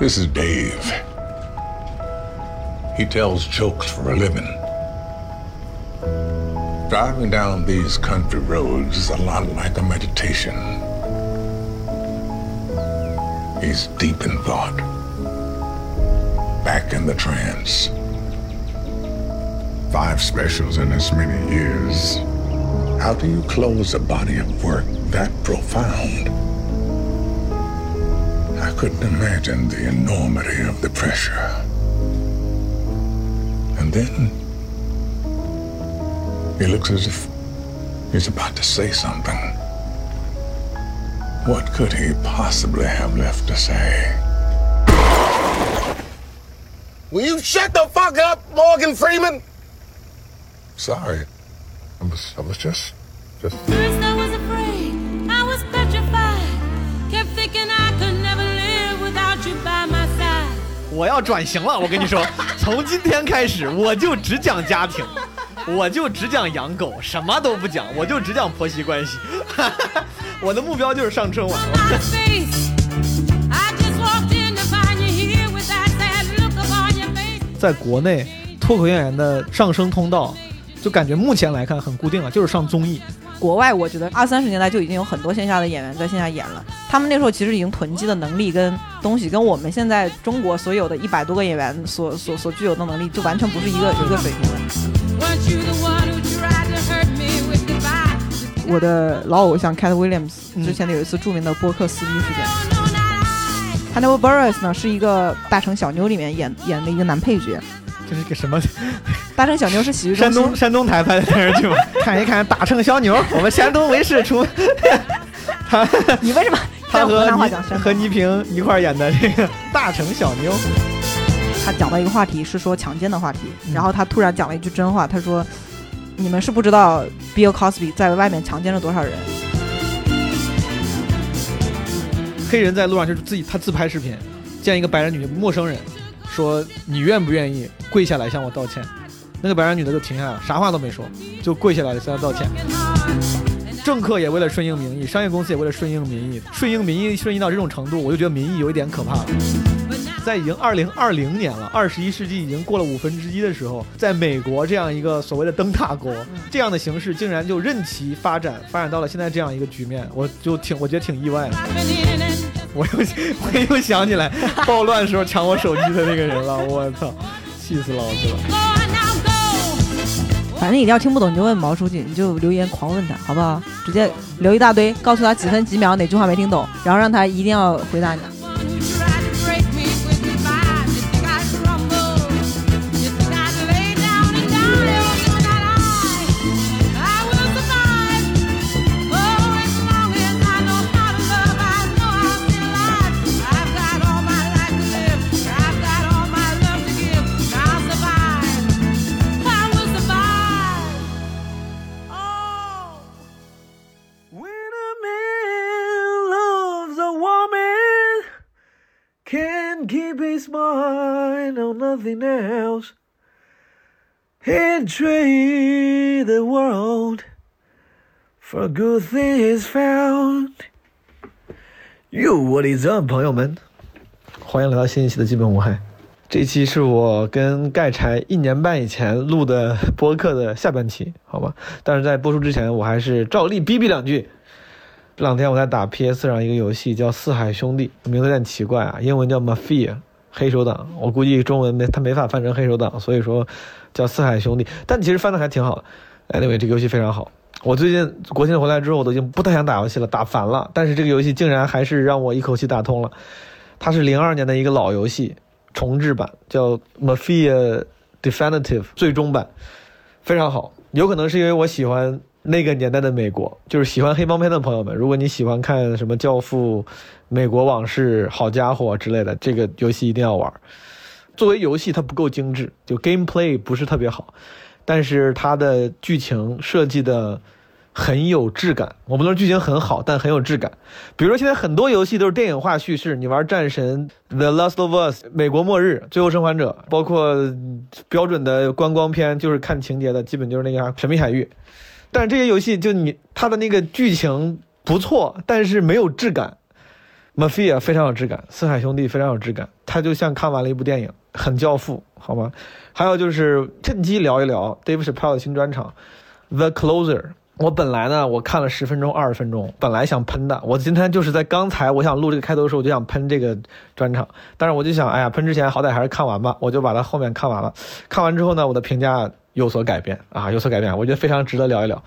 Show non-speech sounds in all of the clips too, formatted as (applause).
This is Dave. He tells jokes for a living. Driving down these country roads is a lot like a meditation. He's deep in thought, back in the trance. Five specials in as many years. How do you close a body of work that profound? I couldn't imagine the enormity of the pressure. And then he looks as if he's about to say something. What could he possibly have left to say? Will you shut the fuck up, Morgan Freeman? Sorry. I was I was just just 我要转型了，我跟你说，(laughs) 从今天开始我就只讲家庭，我就只讲养狗，什么都不讲，我就只讲婆媳关系。(laughs) 我的目标就是上春晚。在国内，脱口演员的上升通道，就感觉目前来看很固定了，就是上综艺。国外我觉得二三十年代就已经有很多线下的演员在线下演了，他们那时候其实已经囤积的能力跟东西，跟我们现在中国所有的一百多个演员所所所具有的能力，就完全不是一个一个水平的。我的老偶像 Cat Williams 之前的有一次著名的播客撕逼事件。Hannibal Buress 呢是一个《大城小妞》里面演演的一个男配角，这是个什么？(laughs)《大城小妞》是喜剧山东山东台拍的电视剧吗？(laughs) 看一看大城小妞，(laughs) 我们山东卫视出。他你为什么他和？和倪萍一块演的这个大城小妞。他讲到一个话题是说强奸的话题，然后他突然讲了一句真话，他说：“你们是不知道 Bill Cosby 在外面强奸了多少人。黑人在路上就是自己他自拍视频，见一个白人女陌生人，说你愿不愿意跪下来向我道歉？那个白人女的就停下来了，啥话都没说，就跪下来向他道歉。政客也为了顺应民意，商业公司也为了顺应民意，顺应民意顺应到这种程度，我就觉得民意有一点可怕了。在已经二零二零年了，二十一世纪已经过了五分之一的时候，在美国这样一个所谓的灯塔国，这样的形式竟然就任其发展，发展到了现在这样一个局面，我就挺我觉得挺意外的。我又我又想起来暴乱时候抢我手机的那个人了，我操，气死老子了！反正你要听不懂你就问毛书记，你就留言狂问他，好不好？直接留一大堆，告诉他几分几秒哪句话没听懂，然后让他一定要回答你。Nothing else entry the world for a good thing is found You, what is up，朋友们？欢迎来到新一期的基本无害。这期是我跟盖柴一年半以前录的播客的下半期，好吧？但是在播出之前，我还是照例逼逼两句。这两天我在打 PS 上一个游戏叫《四海兄弟》，名字有点奇怪啊，英文叫 Mafia 黑手党，我估计中文没它没法翻成黑手党，所以说叫《四海兄弟》，但其实翻的还挺好的。Anyway，这个游戏非常好。我最近国庆回来之后，我都已经不太想打游戏了，打烦了。但是这个游戏竟然还是让我一口气打通了。它是零二年的一个老游戏，重制版叫《Mafia Definitive》最终版，非常好。有可能是因为我喜欢那个年代的美国，就是喜欢黑帮片的朋友们，如果你喜欢看什么《教父》《美国往事》《好家伙》之类的，这个游戏一定要玩。作为游戏，它不够精致，就 gameplay 不是特别好，但是它的剧情设计的很有质感。我不能说剧情很好，但很有质感。比如说现在很多游戏都是电影化叙事，你玩战神、The Last of Us、美国末日、最后生还者，包括标准的观光片，就是看情节的，基本就是那个啥神秘海域。但是这些游戏就你它的那个剧情不错，但是没有质感。Mafia 非常有质感，四海兄弟非常有质感，他就像看完了一部电影，很教父，好吗？还有就是趁机聊一聊 Dave c h a p p e l l 的新专场《The Closer》。我本来呢，我看了十分钟、二十分钟，本来想喷的。我今天就是在刚才我想录这个开头的时候，我就想喷这个专场，但是我就想，哎呀，喷之前好歹还是看完吧，我就把它后面看完了。看完之后呢，我的评价有所改变啊，有所改变，我觉得非常值得聊一聊。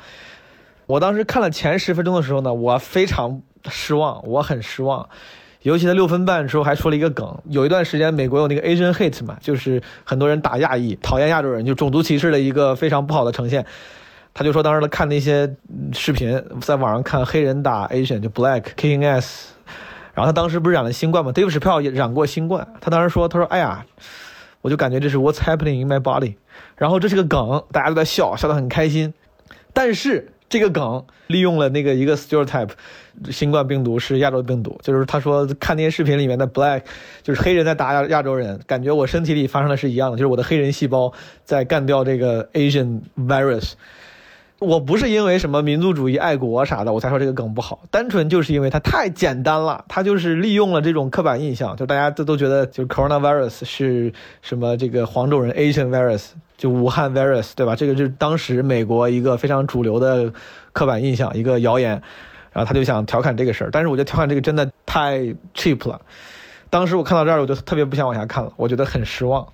我当时看了前十分钟的时候呢，我非常失望，我很失望。尤其在六分半的时候还说了一个梗，有一段时间美国有那个 Asian hate 嘛，就是很多人打亚裔，讨厌亚洲人，就种族歧视的一个非常不好的呈现。他就说当时他看那些视频，在网上看黑人打 Asian 就 Black kicking ass，然后他当时不是染了新冠嘛，Dave Chappelle 也染过新冠，他当时说他说哎呀，我就感觉这是 What's happening in my body，然后这是个梗，大家都在笑，笑得很开心，但是这个梗利用了那个一个 stereotype，新冠病毒是亚洲病毒，就是他说看那些视频里面的 black，就是黑人在打亚亚洲人，感觉我身体里发生的是一样的，就是我的黑人细胞在干掉这个 Asian virus。我不是因为什么民族主义、爱国啥的，我才说这个梗不好，单纯就是因为它太简单了，它就是利用了这种刻板印象，就大家都都觉得就是 coronavirus 是什么这个黄种人 Asian virus，就武汉 virus，对吧？这个就是当时美国一个非常主流的刻板印象，一个谣言，然后他就想调侃这个事儿，但是我觉得调侃这个真的太 cheap 了。当时我看到这儿，我就特别不想往下看了，我觉得很失望。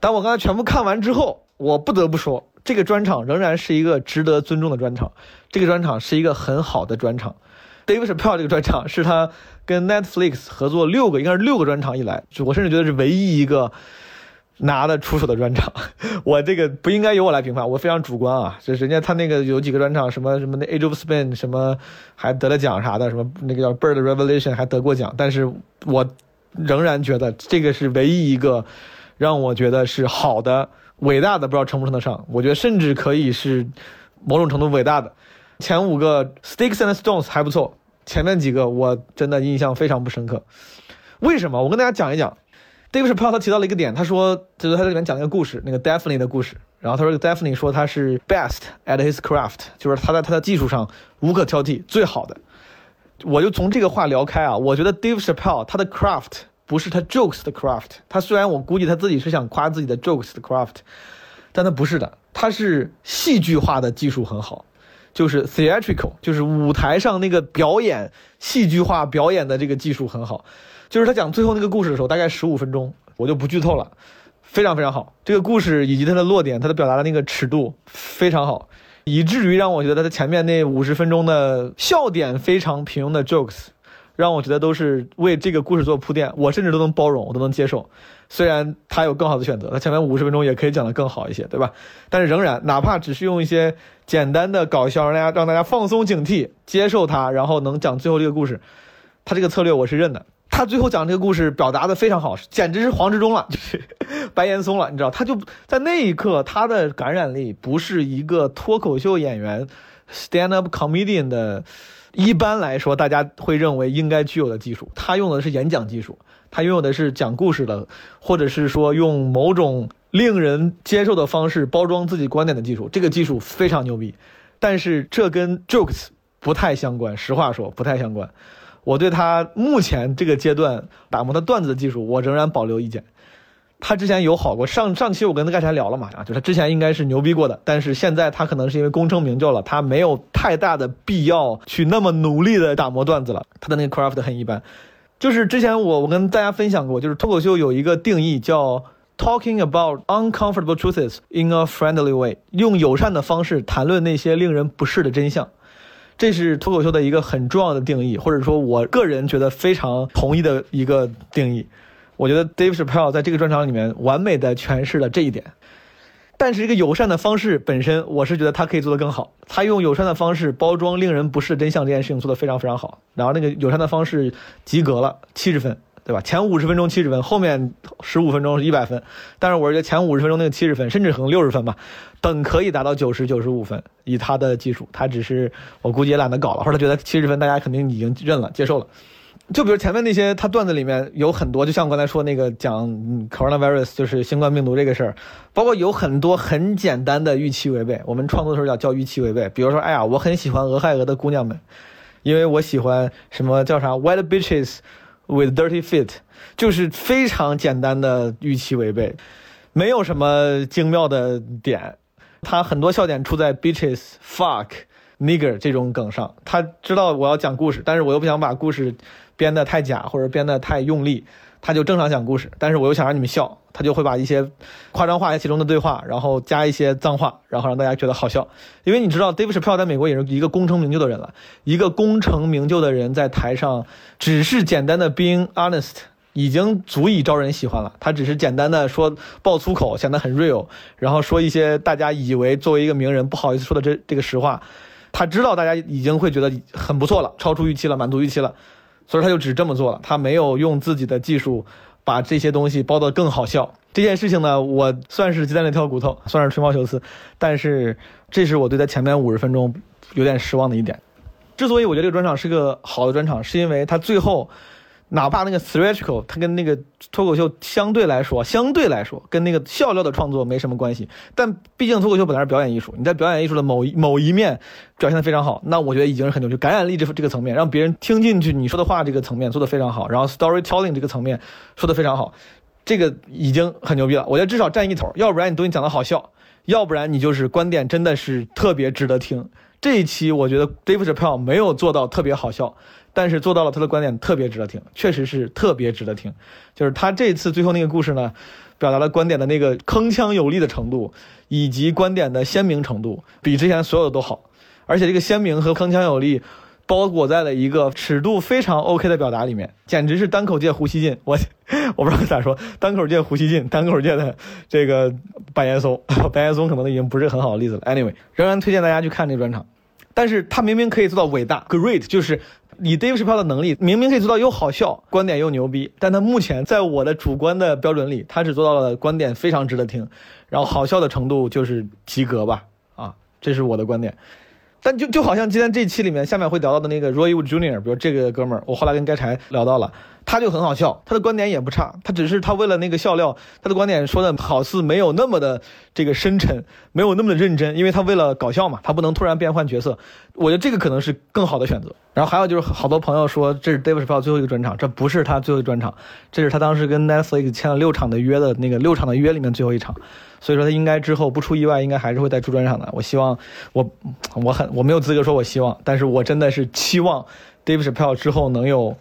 当我刚才全部看完之后，我不得不说，这个专场仍然是一个值得尊重的专场，这个专场是一个很好的专场。Dave Chappelle 这个专场是他跟 Netflix 合作六个，应该是六个专场以来，我甚至觉得是唯一一个拿得出手的专场。(laughs) 我这个不应该由我来评判，我非常主观啊。就人家他那个有几个专场，什么什么那 Age of Spin，什么还得了奖啥的，什么那个叫 Bird Revelation 还得过奖，但是我仍然觉得这个是唯一一个让我觉得是好的、伟大的，不知道称不称得上。我觉得甚至可以是某种程度伟大的。前五个 Sticks and Stones 还不错，前面几个我真的印象非常不深刻。为什么？我跟大家讲一讲。Dave Chappelle 他提到了一个点，他说就是他在里面讲了一个故事，那个 Daphne 的故事。然后他说 Daphne 说他是 best at his craft，就是他在他的技术上无可挑剔，最好的。我就从这个话聊开啊，我觉得 Dave Chappelle 他的 craft 不是他 jokes 的 craft，他虽然我估计他自己是想夸自己的 jokes 的 craft，但他不是的，他是戏剧化的技术很好，就是 theatrical，就是舞台上那个表演戏剧化表演的这个技术很好。就是他讲最后那个故事的时候，大概十五分钟，我就不剧透了，非常非常好。这个故事以及它的落点，它的表达的那个尺度非常好，以至于让我觉得他前面那五十分钟的笑点非常平庸的 jokes，让我觉得都是为这个故事做铺垫，我甚至都能包容，我都能接受。虽然他有更好的选择，他前面五十分钟也可以讲得更好一些，对吧？但是仍然，哪怕只是用一些简单的搞笑，让大家让大家放松警惕，接受它，然后能讲最后这个故事，他这个策略我是认的。他最后讲这个故事表达的非常好，简直是黄执中了，就 (laughs) 是白岩松了，你知道？他就在那一刻，他的感染力不是一个脱口秀演员 stand up comedian 的，一般来说大家会认为应该具有的技术。他用的是演讲技术，他拥有的是讲故事的，或者是说用某种令人接受的方式包装自己观点的技术。这个技术非常牛逼，但是这跟 jokes 不太相关，实话说不太相关。我对他目前这个阶段打磨他段子的技术，我仍然保留意见。他之前有好过，上上期我跟他盖才聊了嘛，啊，就是他之前应该是牛逼过的，但是现在他可能是因为功成名就了，他没有太大的必要去那么努力的打磨段子了。他的那个 craft 很一般。就是之前我我跟大家分享过，就是脱口秀有一个定义叫 talking about uncomfortable truths in a friendly way，用友善的方式谈论那些令人不适的真相。这是脱口秀的一个很重要的定义，或者说我个人觉得非常同意的一个定义。我觉得 Dave Chappelle 在这个专场里面完美的诠释了这一点。但是，这个友善的方式本身，我是觉得他可以做得更好。他用友善的方式包装令人不适真相这件事情做得非常非常好。然后，那个友善的方式及格了，七十分，对吧？前五十分钟七十分，后面十五分钟是一百分。但是，我是觉得前五十分钟那个七十分，甚至可能六十分吧，本可以达到九十九十五分。以他的技术，他只是我估计也懒得搞了，或者他觉得七十分大家肯定已经认了、接受了。就比如前面那些，他段子里面有很多，就像我刚才说那个讲 coronavirus 就是新冠病毒这个事儿，包括有很多很简单的预期违背。我们创作的时候要叫预期违背，比如说，哎呀，我很喜欢俄亥俄的姑娘们，因为我喜欢什么叫啥 White bitches with dirty feet，就是非常简单的预期违背，没有什么精妙的点。他很多笑点出在 bitches、fuck、nigger 这种梗上。他知道我要讲故事，但是我又不想把故事编得太假或者编得太用力，他就正常讲故事，但是我又想让你们笑，他就会把一些夸张化在其中的对话，然后加一些脏话，然后让大家觉得好笑。因为你知道，Dave Chappelle 在美国也是一个功成名就的人了，一个功成名就的人在台上只是简单的 being honest。已经足以招人喜欢了。他只是简单的说爆粗口，显得很 real，然后说一些大家以为作为一个名人不好意思说的这这个实话。他知道大家已经会觉得很不错了，超出预期了，满足预期了，所以他就只这么做了。他没有用自己的技术把这些东西包得更好笑。这件事情呢，我算是鸡蛋里挑骨头，算是吹毛求疵，但是这是我对他前面五十分钟有点失望的一点。之所以我觉得这个专场是个好的专场，是因为他最后。哪怕那个 theatrical，它跟那个脱口秀相对来说，相对来说跟那个笑料的创作没什么关系。但毕竟脱口秀本来是表演艺术，你在表演艺术的某一某一面表现的非常好，那我觉得已经是很牛，就感染力这这个层面，让别人听进去你说的话这个层面做的非常好，然后 storytelling 这个层面说的非常好，这个已经很牛逼了。我觉得至少占一头，要不然你东西讲的好笑，要不然你就是观点真的是特别值得听。这一期我觉得 Dave Chappelle 没有做到特别好笑。但是做到了，他的观点特别值得听，确实是特别值得听。就是他这次最后那个故事呢，表达了观点的那个铿锵有力的程度，以及观点的鲜明程度，比之前所有的都好。而且这个鲜明和铿锵有力，包裹在了一个尺度非常 OK 的表达里面，简直是单口界胡锡进。(laughs) 我我不知道咋说，单口界胡锡进，单口界的这个白岩松，(laughs) 白岩松可能已经不是很好的例子了。Anyway，仍然推荐大家去看这专场。但是他明明可以做到伟大，great，就是。以 dave chip 的能力，明明可以做到又好笑，观点又牛逼，但他目前在我的主观的标准里，他只做到了观点非常值得听，然后好笑的程度就是及格吧，啊，这是我的观点。但就就好像今天这期里面下面会聊到的那个 Roy Wood Jr.，比如这个哥们儿，我后来跟该柴聊到了。他就很好笑，他的观点也不差，他只是他为了那个笑料，他的观点说的好似没有那么的这个深沉，没有那么的认真，因为他为了搞笑嘛，他不能突然变换角色。我觉得这个可能是更好的选择。然后还有就是好多朋友说这是 David s h a p 最后一个专场，这不是他最后一个专场，这是他当时跟 Netflix 签了六场的约的那个六场的约里面最后一场，所以说他应该之后不出意外，应该还是会再出专场的。我希望我我很我没有资格说我希望，但是我真的是期望 David Chappelle 之后能有。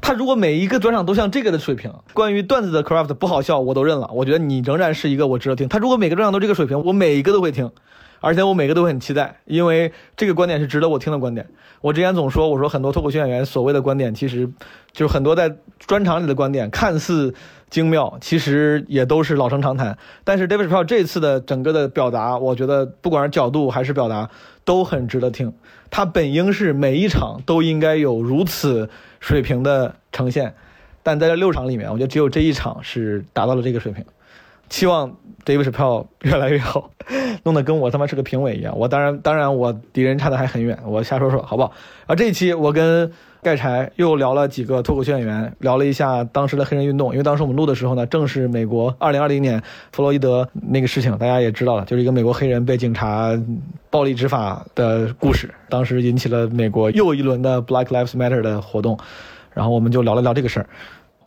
他如果每一个专场都像这个的水平，关于段子的 craft 不好笑，我都认了。我觉得你仍然是一个我值得听。他如果每个专场都这个水平，我每一个都会听，而且我每个都很期待，因为这个观点是值得我听的观点。我之前总说，我说很多脱口秀演员所谓的观点，其实就是很多在专场里的观点，看似精妙，其实也都是老生常谈。但是 David p r o 这次的整个的表达，我觉得不管是角度还是表达，都很值得听。他本应是每一场都应该有如此。水平的呈现，但在这六场里面，我觉得只有这一场是达到了这个水平。期望 David 票越来越好，(laughs) 弄得跟我他妈是个评委一样。我当然，当然我敌人差的还很远，我瞎说说好不好？啊，这一期我跟盖柴又聊了几个脱口秀演员，聊了一下当时的黑人运动。因为当时我们录的时候呢，正是美国2020年弗洛伊德那个事情，大家也知道了，就是一个美国黑人被警察暴力执法的故事，当时引起了美国又一轮的 Black Lives Matter 的活动。然后我们就聊了聊这个事儿。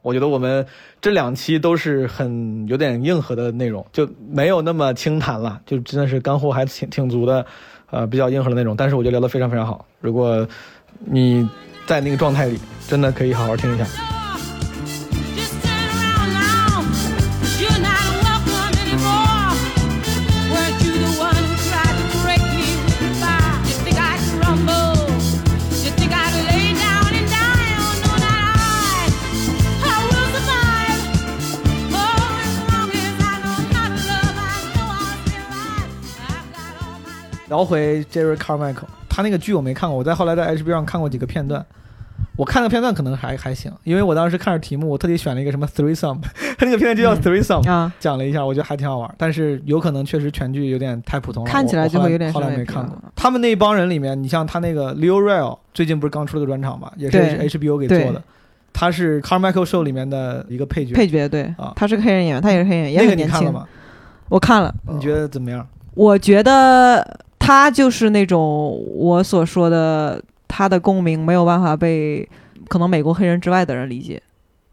我觉得我们这两期都是很有点硬核的内容，就没有那么轻谈了，就真的是干货还挺挺足的，呃，比较硬核的内容。但是我觉得聊得非常非常好。如果你在那个状态里，真的可以好好听一下。聊回 Jerry Carmichael，他那个剧我没看过，我在后来在 HBO 上看过几个片段。我看个片段可能还还行，因为我当时看着题目，我特地选了一个什么 threesome，他 (laughs) 那个片段就叫 Three Sum，、啊，讲了一下，我觉得还挺好玩。但是有可能确实全剧有点太普通了，看起来就会有点我后来没看过。他们那一帮人里面，你像他那个 Leo Real，最近不是刚出了个专场嘛，也是 HBO 给做的。他是 Carmichael Show 里面的一个配角。配角对啊，他是个黑人演员，他也是黑人，也那个很年轻。你看了吗？我看了，你觉得怎么样？我觉得他就是那种我所说的他的共鸣没有办法被可能美国黑人之外的人理解。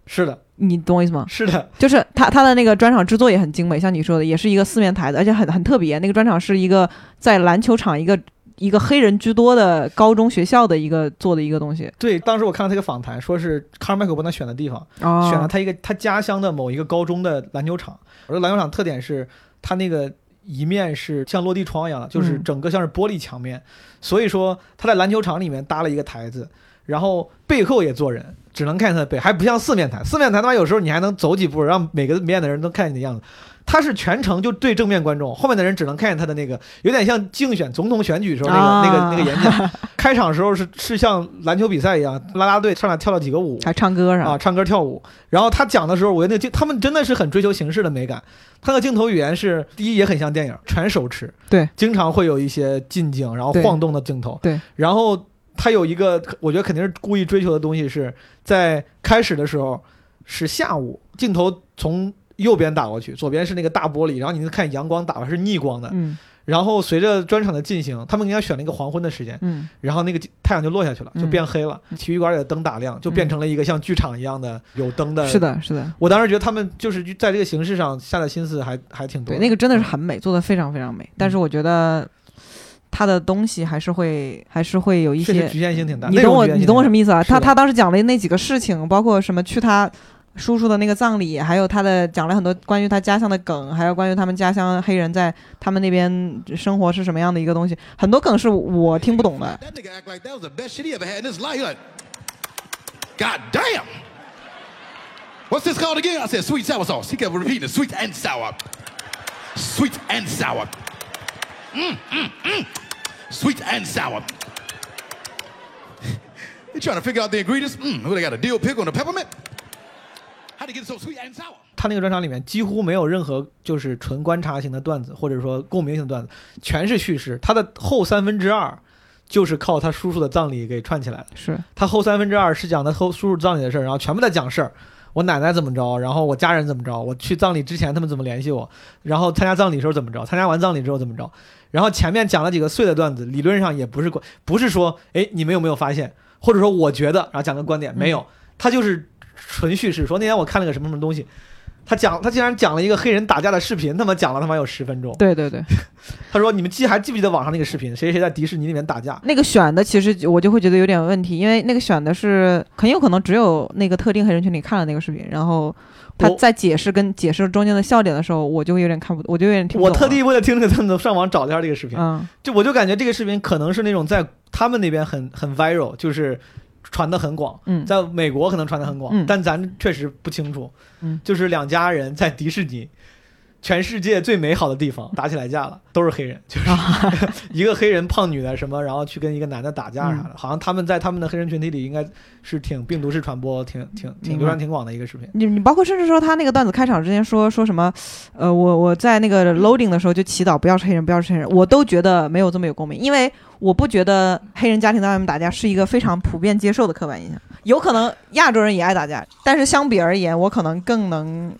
是的，你懂我意思吗？是的，就是他他的那个专场制作也很精美，像你说的，也是一个四面台的，而且很很特别。那个专场是一个在篮球场一个一个黑人居多的高中学校的一个做的一个东西。对，当时我看到他一个访谈，说是卡尔麦克帮他选的地方，哦选了他一个他家乡的某一个高中的篮球场。而篮球场特点是他那个一面是像落地窗一样的，就是嗯整个像是玻璃墙面，所以说他在篮球场里面搭了一个台子，然后背后也坐人，只能看见他的背，还不像四面台。四面台他妈，有时候你还能走几步，让每个面的人都看你的样子。他是全程就对正面观众，后面的人只能看见他的那个，有点像竞选总统选举时候那个、啊那个那个演讲。(laughs) 开场时候是是像篮球比赛一样，啦啦队上来跳了几个舞，还唱歌啥啊，唱歌跳舞。然后他讲的时候，我觉得那，他们真的是很追求形式的美感。他的镜头语言是，第一也很像电影，全手持，对，经常会有一些近景，然后晃动的镜头，对。然后他有一个，我觉得肯定是故意追求的东西是，在开始的时候是下午，镜头从右边打过去，左边是那个大玻璃，然后你能看阳光打过来是逆光的。嗯然后随着专场的进行，他们应该选了一个黄昏的时间，嗯然后那个太阳就落下去了，就嗯变黑了。体育馆里的灯打亮，就变成了一个像剧场一样的有灯的。是，的，是的，我当时觉得他们就是在这个形式上下的心思还还挺多对，那个真的是很美，做的非常非常美。但嗯是我觉得他的东西还是会还是会有一些局限性挺大。你懂我，你懂我什么意意思啊？他他当时讲了那几个事情，包括什么去他叔叔的那个葬礼，还有他的讲了很多关于他家乡的梗，还有关于他们家乡黑人在他们那边生活是什么样的一个东西，很多梗是我听不懂的。God damn! What's this called again? I said sweet sour sauce. He kept repeating it, sweet and sour. Sweet and sour. Mm, mm, mm. Sweet and sour. They're trying to figure out the ingredients. Mm, what they got a dill pickle and a peppermint? How'd he get it so sweet and sour? 他那个专场里面几乎没有任何就是纯观察型的段子，或者说共鸣型的段子，全是叙事。他的后三分之二就是靠他叔叔的葬礼给串起来的。是他后三分之二是讲他后叔叔葬礼的事儿，然后全部在讲事儿。我奶奶怎么着，然后我家人怎么着，我去葬礼之前他们怎么联系我，然后参加葬礼时候怎么着，参加完葬礼之后怎么着，然后前面讲了几个碎的段子，理论上也不是关，不是说，哎，你们有没有发现，或者说我觉得，然后讲个观点，没有，他就是纯叙事，说那天我看了个什么什么东西，他讲他竟然讲了一个黑人打架的视频，他妈讲了他妈有十分钟，对对对，(laughs) 他说你们记还记不记得网上那个视频，谁谁在迪士尼里面打架，那个选的其实我就会觉得有点问题，因为那个选的是很有可能只有那个特定黑人群里看了那个视频，然后他在解释跟解释中间的笑点的时候，我就会有点看不，我就有点听不懂我。特地为了听这个段子上网找了一下这个视频。嗯。就我就感觉这个视频可能是那种在他们那边很很 viral，就是传的很广，嗯。在美国可能传的很广，嗯。但咱确实不清楚。嗯。就是两家人在迪士尼，全世界最美好的地方打起来架了，都是黑人，就是 (laughs) 一个黑人胖女的什么，然后去跟一个男的打架啥的，嗯好像他们在他们的黑人群体里应该是挺病毒式传播，挺挺挺流传挺广的一个视频。你你包括甚至说他那个段子开场之前说说什么，呃，我我在那个 loading 的时候就祈祷不要是黑人，不要是黑人，我都觉得没有这么有共鸣，因为我不觉得黑人家庭在外面打架是一个非常普遍接受的刻板印象。有可能亚洲人也爱打架，但是相比而言，我可能更能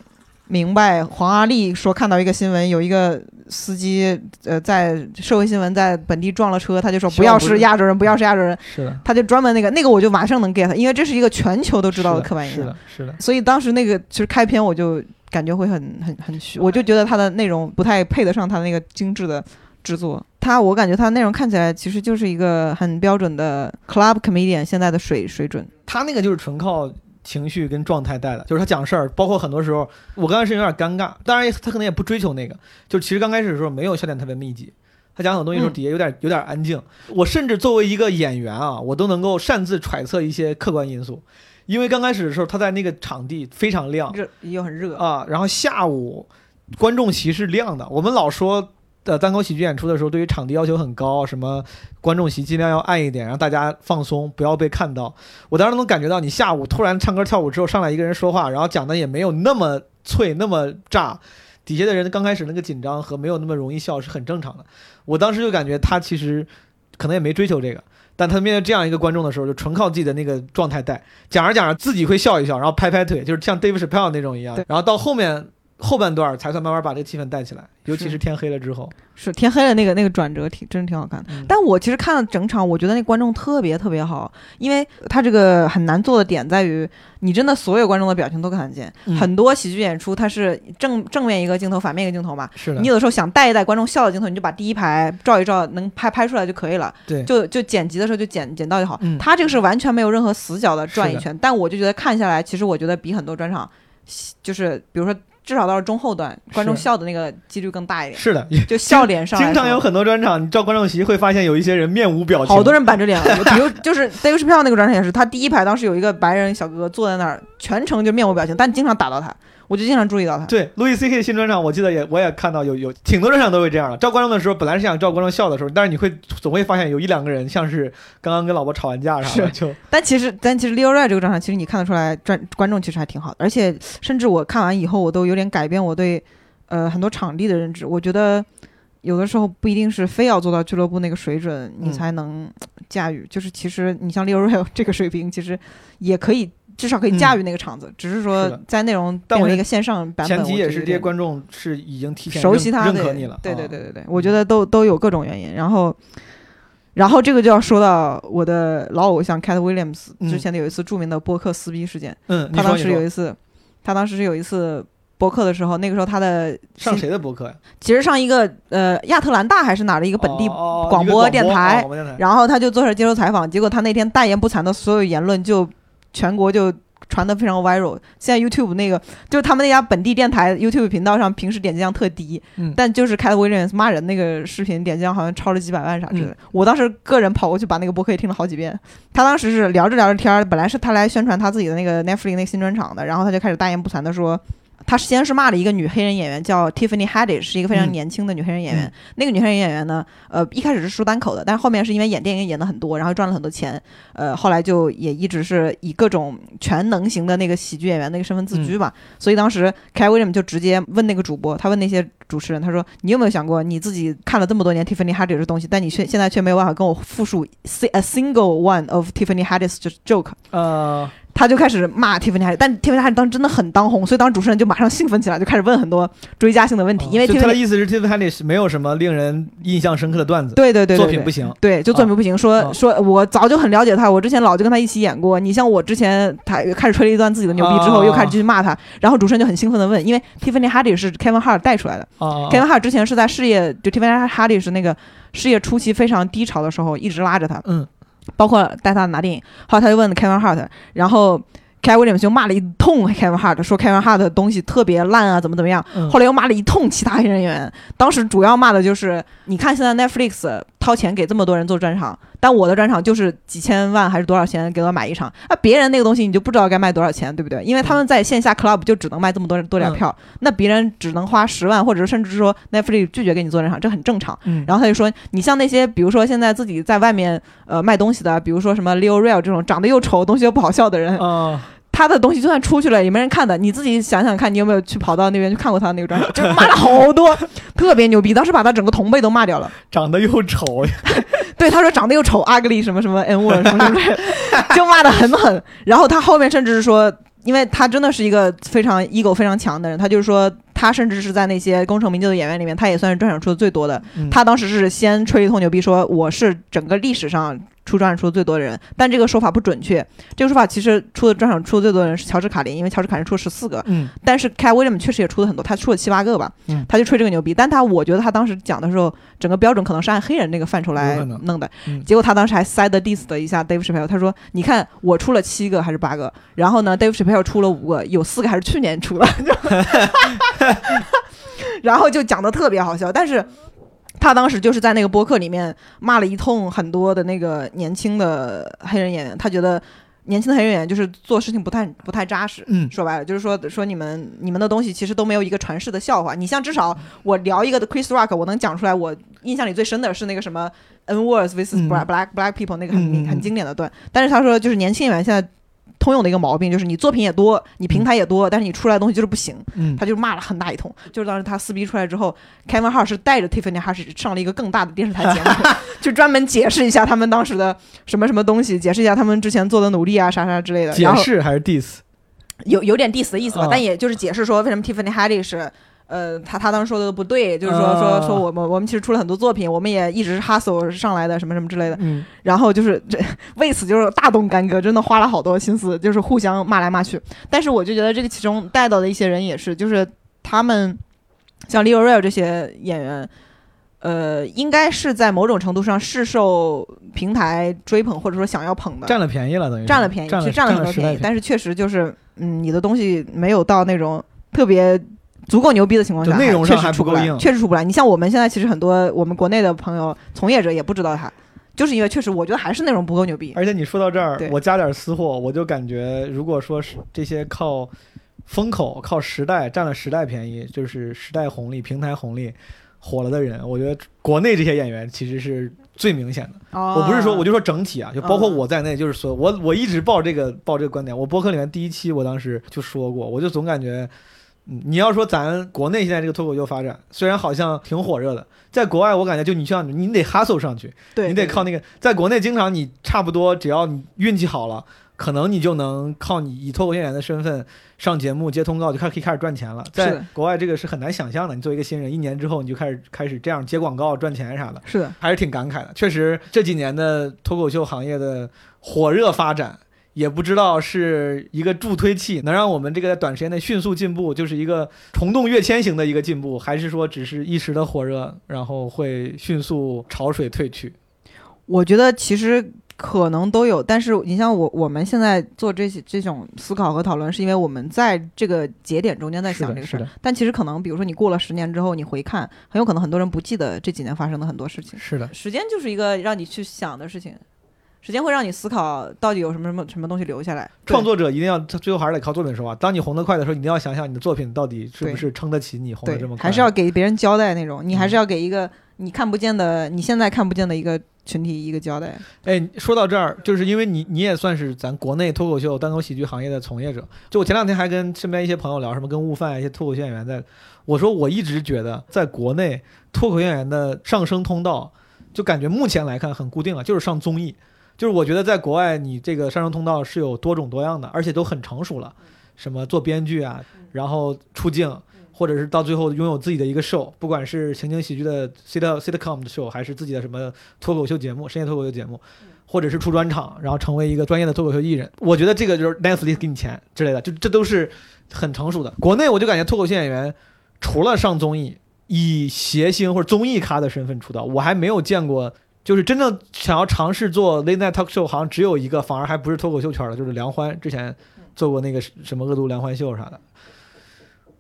明白黄阿丽说看到一个新闻，有一个司机呃在社会新闻在本地撞了车，他就说不要是是亚洲人，不要是亚洲人，是的，他就专门那个那个我就马上能 get，因为这是一个全球都知道的刻板印象。是的，是的。所以当时那个其实开篇我就感觉会很很很虚，我就觉得它的内容不太配得上它的那个精致的制作。它我感觉它内容看起来其实就是一个很标准的 club comedian 现在的水水准。他那个就是纯靠情绪跟状态带的，就是他讲事儿，包括很多时候，我刚开始有点尴尬，当然他可能也不追求那个，就是其实刚开始的时候没有笑点特别密集，他讲很多东西的时候嗯底下有点有点安静，我甚至作为一个演员啊，我都能够擅自揣测一些客观因素，因为刚开始的时候他在那个场地非常亮热又很热，啊，然后下午观众席是亮的，我们老说。的单口喜剧演出的时候，对于场地要求很高，什么观众席尽量要暗一点，让大家放松，不要被看到。我当时能感觉到，你下午突然唱歌跳舞之后，上来一个人说话，然后讲的也没有那么脆，那么炸，底下的人刚开始那个紧张和没有那么容易笑是很正常的。我当时就感觉他其实可能也没追求这个，但他面对这样一个观众的时候，就纯靠自己的那个状态带，讲着讲着自己会笑一笑，然后拍拍腿，就是像 Dave Chappelle 那种一样。然后到后面后半段才算慢慢把这个气氛带起来，尤其是是天黑了之后。是天黑了那个那个转折挺真的挺好看的。嗯但我其实看了整场，我觉得那观众特别特别好，因为他这个很难做的点在于，你真的所有观众的表情都看得见。嗯很多喜剧演出它是正正面一个镜头，反面一个镜头嘛。是的你，有的时候想带一带观众笑的镜头，你就把第一排照一照，能拍拍出来就可以了。对就就剪辑的时候就剪剪到就好。嗯他这个是完全没有任何死角的转一圈，但我就觉得看下来，其实我觉得比很多专场，就是比如说至少到了中后段，观众笑的那个几率更大一点。是的，(laughs) 就笑脸上经常有很多专场，你照观众席会发现有一些人面无表情，好多人板着脸，(laughs) 比如就是 Dave Chappelle 那个专场也是，他第一排当时有一个白人小哥哥坐在那儿，全程就面无表情，但经常打到他，我就经常注意到他。对，路易 C K 新专场，我记得也我也看到有有挺多专场都会这样的。照观众的时候，本来是想照观众笑的时候，但是你会总会发现有一两个人像是刚刚跟老婆吵完架啥的，是就但其实但其实 Leo Ray 这个专场，其实你看得出来，专观众其实还挺好的，而且甚至我看完以后，我都有点改变我对呃很多场地的认知。我觉得有的时候不一定是非要做到俱乐部那个水准，你嗯才能驾驭。就是其实你像 Leo Rai 这个水平，其实也可以。至少可以驾驭那个场子，只是是说在内容变成一个线上版本，前提也是这些观众是已经提前熟悉他的认可你了。对啊对对对对，我觉得都都有各种原因。然后，然后这个就要说到我的老偶像 Cat Williams 嗯之前的有一次著名的播客撕逼事件。嗯，他当时有一次，他当时是有一次播客的时候，那个时候他的上谁的博客呀？其实上一个呃亚特兰大还是哪儿的一个本地广播电台。然后他就坐这儿接受采访，结果他那天大言不惭的所有言论就全国就传得非常 viral。现在 YouTube 那个就是他们那家本地电台 YouTube 频道上平时点击量特低，嗯但就是 Cat Williams 骂人那个视频点击量好像超了几百万啥之类的。嗯我当时个人跑过去把那个播客也听了好几遍。他当时是聊着聊着天儿，本来是他来宣传他自己的那个 Netflix 那个新专场的，然后他就开始大言不惭的说。他先是骂了一个女黑人演员，叫 Tiffany Haddish，是一个非常嗯年轻的女黑人演员。嗯那个女黑人演员呢，呃，一开始是说单口的，但是后面是因为演电影演的很多，然后赚了很多钱，呃，后来就也一直是以各种全能型的那个喜剧演员那个身份自居吧。所以当时 Kai William 就直接问那个主播，他问那些主持人，他说：“你有没有想过，你自己看了这么多年 Tiffany Haddish 的东西，但你却现在却没有办法跟我复述 a single one of Tiffany Haddish 的 joke？” 呃，他就开始骂 Tiffany Haddish，但 Tiffany Haddish 当时真的很当红，所以当时主持人就马上兴奋起来，就开始问很多追加性的问题，因为他的意思是 Tiffany Haddish 没有什么令人印象深刻的段子，对对对对对作品不行。对，就作品不行，说、啊说我早就很了解他，我之前老就跟他一起演过。你像我之前他开始吹了一段自己的牛逼之后，啊又开始继续骂他，然后主持人就很兴奋的问，因为 Tiffany Haddish 是 Kevin Hart 带出来的、啊 k e v i n Hart 之前是在事业就 Tiffany Haddish 那个事业初期非常低潮的时候，一直拉着他，嗯，包括带他拿电影。后来他就问 Kevin Hart，然后 Kevin Williams 就骂了一通 Kevin Hart，说 Kevin Hart 的东西特别烂啊，怎么怎么样。嗯后来又骂了一通其他黑人演员。当时主要骂的就是，你看现在 Netflix 掏钱给这么多人做专场，但我的专场就是几千万还是多少钱给我买一场，那别人那个东西你就不知道该卖多少钱，对不对？因为他们在线下 club 就只能卖这么多多点票，那别人只能花十万，或者甚至说 Netflix 拒绝给你做专场，这很正常。嗯，然后他就说，你像那些比如说现在自己在外面呃卖东西的，比如说什么 Leo Real 这种长得又丑、东西又不好笑的人，啊，他的东西就算出去了也没人看的。你自己想想看，你有没有去跑到那边去看过他的那个专场？(laughs) 就骂了好多，特别牛逼，当时把他整个同辈都骂掉了。长得又丑，(laughs) 对，他说长得又丑，ugly 什么什么 n word 什么什么，(laughs) 就骂的很狠。然后他后面甚至是说，因为他真的是一个非常 ego 非常强的人，他就是说。他甚至是在那些功成名就的演员里面，他也算是专场出的最多的。嗯他当时是先吹一通牛逼，说我是整个历史上出专场出的最多的人，但这个说法不准确。这个说法其实出的专场出的最多的人是乔治卡林，因为乔治卡林出了十四个，嗯但是 Cat William 确实也出了很多，他出了七八个吧，嗯他就吹这个牛逼。但他我觉得他当时讲的时候，整个标准可能是按黑人那个范畴来弄的。嗯结果他当时还 side diss 了一下 Dave Chappelle，他说：“你看我出了七个还是八个，然后呢，Dave Chappelle 出了五个，有四个还是去年出了，(laughs) 然后就讲的特别好笑，但是。”他当时就是在那个播客里面骂了一通很多的那个年轻的黑人演员，他觉得年轻的黑人演员就是做事情不太不太扎实，嗯说白了就是说说你们你们的东西其实都没有一个传世的笑话。你像至少我聊一个的 Chris Rock，我能讲出来，我印象里最深的是那个什么 N words vs 嗯 black black black people 那个很很经典的段。但是他说就是年轻演员现在。通用的一个毛病就是你作品也多，你平台也多，但是你出来的东西就是不行。嗯他就骂了很大一通。就是当时他撕逼出来之后，Kevin Hart 是带着 Tiffany Haddish 上了一个更大的电视台节目，(laughs) 就专门解释一下他们当时的什么什么东西，解释一下他们之前做的努力啊，啥啥之类的。解释还是 diss？有有点 diss 的意思吧，啊但也就是解释说为什么 Tiffany Haddish。呃，他他当时说的不对，就是说、啊说说我们我们其实出了很多作品，我们也一直是 hustle 上来的，什么什么之类的。嗯，然后就是这为此就是大动干戈，真的花了好多心思，就是互相骂来骂去。但是我就觉得这个其中带到的一些人也是，就是他们像 Leo Real 这些演员，呃，应该是在某种程度上是受平台追捧或者说想要捧的，占了便宜了，等于占了便宜，是占了很多便宜。但是确实就是，嗯，你的东西没有到那种特别。足够牛逼的情况下，内容上还不够硬确实出不来。你像我们现在其实很多我们国内的朋友、从业者也不知道他，就是因为确实我觉得还是内容不够牛逼。而且你说到这儿，我加点私货，我就感觉，如果说是这些靠风口、靠时代占了时代便宜，就是时代红利、平台红利火了的人，我觉得国内这些演员其实是最明显的。哦我不是说，我就说整体啊，就包括嗯我在内，就是说我我一直抱这个抱这个观点。我博客里面第一期我当时就说过，我就总感觉。嗯，你要说咱国内现在这个脱口秀发展，虽然好像挺火热的，在国外我感觉就你像你得 hustle 上去，对，你得靠那个，在国内经常你差不多，只要你运气好了，可能你就能靠你以脱口秀演员的身份上节目接通告，就开始可以开始赚钱了。在国外这个是很难想象的，你作为一个新人，一年之后你就开始开始这样接广告赚钱啥的，是的，还是挺感慨的。确实这几年的脱口秀行业的火热发展。也不知道是一个助推器，能让我们这个在短时间内迅速进步，就是一个虫洞跃迁型的一个进步，还是说只是一时的火热，然后会迅速潮水退去？我觉得其实可能都有，但是你像我我们现在做这些这种思考和讨论，是因为我们在这个节点中间在，想这个事儿。，但其实可能，比如说你过了十年之后，你回看，很有可能很多人不记得这几年发生的很多事情。是的。时间就是一个让你去想的事情，时间会让你思考到底有什么什么什么东西留下来。创作者一定要，他最后还是得靠作品说话。当你红得快的时候，你一定要想想你的作品到底是不是撑得起你红得这么，快。还是要给别人交代那种，你还是嗯要给一个你看不见的，你现在看不见的一个群体一个交代。哎，说到这儿，就是因为你你也算是咱国内脱口秀、单口喜剧行业的从业者。就我前两天还跟身边一些朋友聊，什么跟悟饭一些脱口秀演员在，我说我一直觉得在国内脱口秀演员的上升通道，就感觉目前来看很固定了，就是上综艺。就是我觉得在国外，你这个上升通道是有多种多样的，而且都很成熟了。什么做编剧啊，然后出镜，或者是到最后拥有自己的一个 show，不管是情景喜剧的 sit sitcom 的 show，还是自己的什么脱口秀节目、深夜脱口秀节目，或者是出专场，然后成为一个专业的脱口秀艺人。我觉得这个就是 Netflix 给你钱之类的，就这都是很成熟的。国内我就感觉脱口秀演员除了上综艺，以谐星或者综艺咖的身份出道，我还没有见过。就是真正想要尝试做 late night talk show，好像只有一个，反而还不是脱口秀圈的，就是梁欢之前做过那个什么恶毒梁欢秀啥的。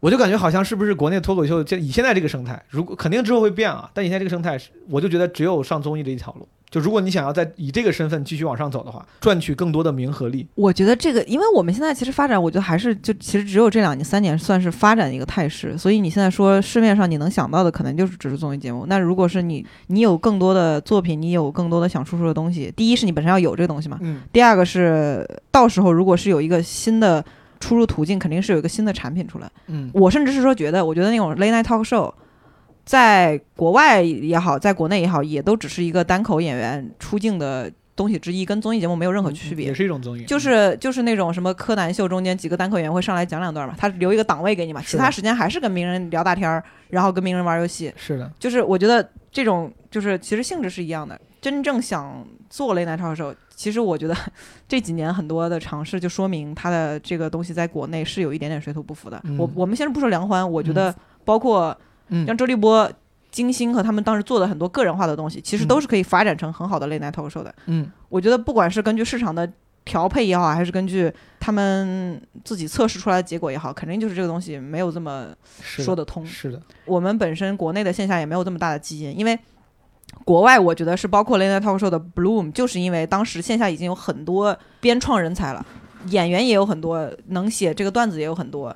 我就感觉好像是不是国内脱口秀，就以现在这个生态，如果肯定之后会变啊，但以现在这个生态，我就觉得只有上综艺这一条路。就如果你想要在以这个身份继续往上走的话，赚取更多的名和利，我觉得这个，因为我们现在其实发展，我觉得还是就其实只有这两年、三年算是发展的一个态势。所以你现在说市面上你能想到的，可能就是只是综艺节目。那如果是你，你有更多的作品，你有更多的想输出的东西，第一是你本身要有这个东西嘛，嗯，第二个是到时候如果是有一个新的出入途径，肯定是有一个新的产品出来。嗯，我甚至是说觉得，我觉得那种 late night talk show，在国外也好，在国内也好，也都只是一个单口演员出镜的东西之一，跟综艺节目没有任何区别。也是一种综艺，就是就是那种什么柯南秀中间几个单口演员会上来讲两段嘛，他留一个档位给你嘛，其他时间还是跟名人聊大天儿，然后跟名人玩游戏。是的，就是我觉得这种就是其实性质是一样的。真正想做 late night talk show，其实我觉得 (laughs) 这几年很多的尝试就说明它的这个东西在国内是有一点点水土不服的。嗯我我们先不说梁欢，我觉得包括嗯像周立波。金星和他们当时做的很多个人化的东西，其实嗯都是可以发展成很好的 late night talk show 的。嗯我觉得不管是根据市场的调配也好，还是根据他们自己测试出来的结果也好，肯定就是这个东西没有这么说得通。是的，我们本身国内的线下也没有这么大的基因，因为国外我觉得是包括 Late Night Talk Show 的 Bloom，就是因为当时线下已经有很多编创人才了，演员也有很多，能写这个段子也有很多。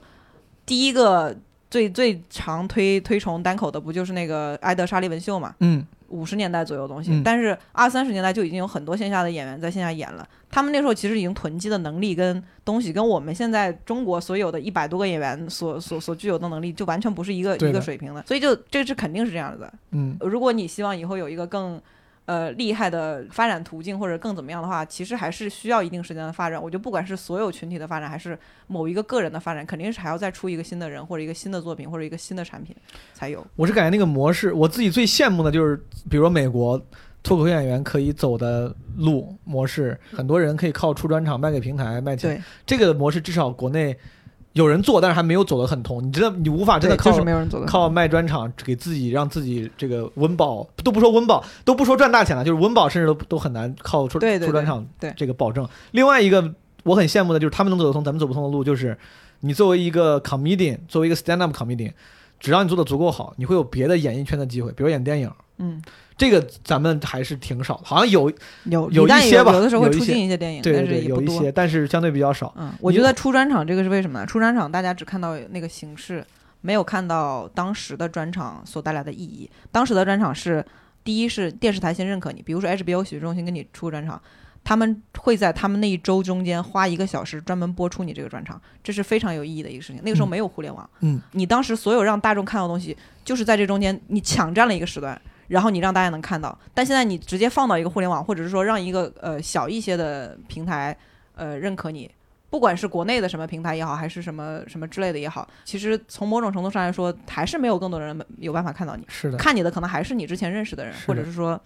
第一个最最常推推崇单口的不就是那个埃德沙利文秀嘛？嗯五十年代左右的东西，嗯但是二三十年代就已经有很多线下的演员在线下演了。他们那时候其实已经囤积的能力跟东西，跟我们现在中国所有的一百多个演员所所所具有的能力，就完全不是一个一个水平的。所以就这是肯定是这样的。嗯如果你希望以后有一个更呃厉害的发展途径或者更怎么样的话，其实还是需要一定时间的发展。我觉得不管是所有群体的发展，还是某一个个人的发展，肯定是还要再出一个新的人或者一个新的作品或者一个新的产品才有。我是感觉那个模式，我自己最羡慕的就是，比如说美国脱口秀演员可以走的路模式，很多人可以靠出专场卖给平台卖钱。这个模式至少国内有人做，但是还没有走得很通。你真的你无法真的，靠、就是没有人做的。靠卖专场给自己让自己这个温饱，都不说温饱，都不说赚大钱了，就是温饱甚至都都很难靠出出专场对这个保证。另外一个我很羡慕的就是他们能走得通，咱们走不通的路，就是你作为一个 comedian，作为一个 stand up comedian，只要你做的足够好，你会有别的演艺圈的机会，比如演电影。嗯，这个咱们还是挺少的，好像有有有一但些吧有的时候会出有一些镜一些电影，对对但是也不多。对有一些，但是相对比较少。嗯，我觉得出专场这个是为什么呢？出专场大家只看到那个形式，没有看到当时的专场所带来的意义。当时的专场是，第一是电视台先认可你，比如说 HBO 喜剧中心跟你出专场，他们会在他们那一周中间花一个小时专门播出你这个专场，这是非常有意义的一个事情。那个时候嗯没有互联网，嗯，你当时所有让大众看到的东西，就是在这中间你抢占了一个时段。然后你让大家能看到，但现在你直接放到一个互联网，或者是说让一个呃小一些的平台呃认可你，不管是国内的什么平台也好，还是什么什么之类的也好，其实从某种程度上来说，还是没有更多的人有办法看到你。是的，看你的可能还是你之前认识的人，的或者是说，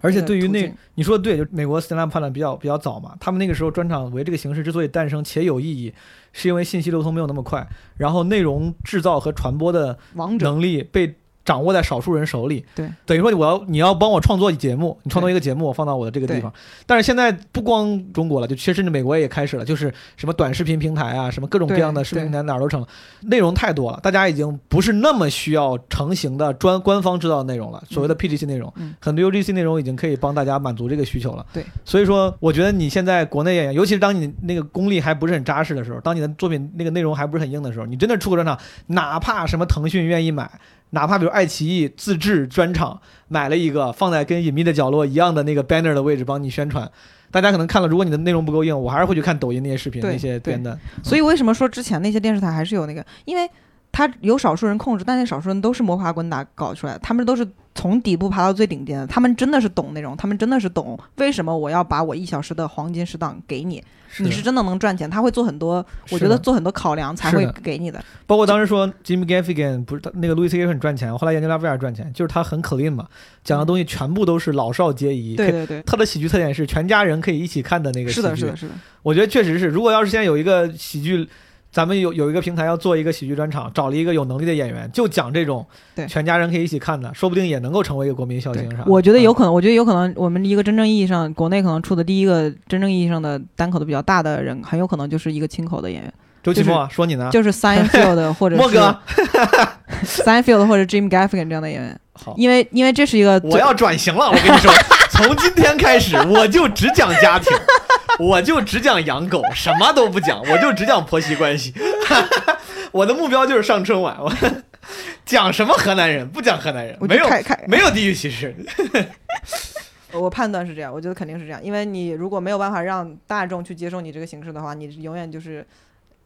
而且对于那你说的对，就美国 stand up 判断比较比较早嘛，他们那个时候专场为这个形式之所以诞生且有意义，是因为信息流通没有那么快，然后内容制造和传播的，能力被掌握在少数人手里。对，等于说我要你要帮我创作节目，你创作一个节目，我放到我的这个地方。但是现在不光中国了，就其实甚至美国也开始了，就是什么短视频平台啊，什么各种各样的视频平台哪儿都成了，内容太多了，大家已经不是那么需要成型的专 (laughs) 官方制造的内容了，所谓的 PGC 内容，嗯很多 UGC 内容已经可以帮大家满足这个需求了。对，所以说我觉得你现在国内演员，尤其是当你那个功力还不是很扎实的时候，当你的作品那个内容还不是很硬的时候，你真的出个专场，哪怕什么腾讯愿意买。哪怕比如爱奇艺自制专场买了一个放在跟隐秘的角落一样的那个 banner 的位置帮你宣传，大家可能看了，如果你的内容不够硬，我还是会去看抖音那些视频那些对编的。所以为什么说之前那些电视台还是有那个？因为它有少数人控制，但那少数人都是摸爬滚打搞出来的，他们都是从底部爬到最顶尖的，他们真的是懂那种，他们真的是懂为什么我要把我一小时的黄金时档给你，你是真的能赚钱，他会做很多，我觉得做很多考量才会给你的。包括当时说 Jimmy Gaffigan 不是他那个 Louis C.K. 很赚钱，我后来研究他为啥赚钱，就是他很 clean 嘛，讲的东西全部都是老少皆宜。对对对，他的喜剧特点是全家人可以一起看的那个喜剧。是的，是的，是的，我觉得确实是，如果要是现在有一个喜剧，咱们有有一个平台要做一个喜剧专场，找了一个有能力的演员，就讲这种对。全家人可以一起看的，说不定也能够成为一个国民笑星啥的。我觉得有可能，能，我觉得有可能，我们一个真正意义上国内可能出的第一个真正意义上的单口的比较大的人，很有可能就是一个清口的演员，周奇墨啊说你呢？就是 Seinfeld 或者是莫哥，(laughs) Seinfeld 或者 Jim Gaffigan 这样的演员，好，因为因为这是一个我要转型了，我跟你说，从今天开始我就只讲家庭，我就只讲养狗，什么都不讲，我就只讲婆媳关系。(laughs) 我的目标就是上春晚，我 (laughs) 讲什么河南人，不讲河南人，没有没有地域歧视。(laughs) 我判断是这样，我觉得肯定是这样，因为你如果没有办法让大众去接受你这个形式的话，你永远就是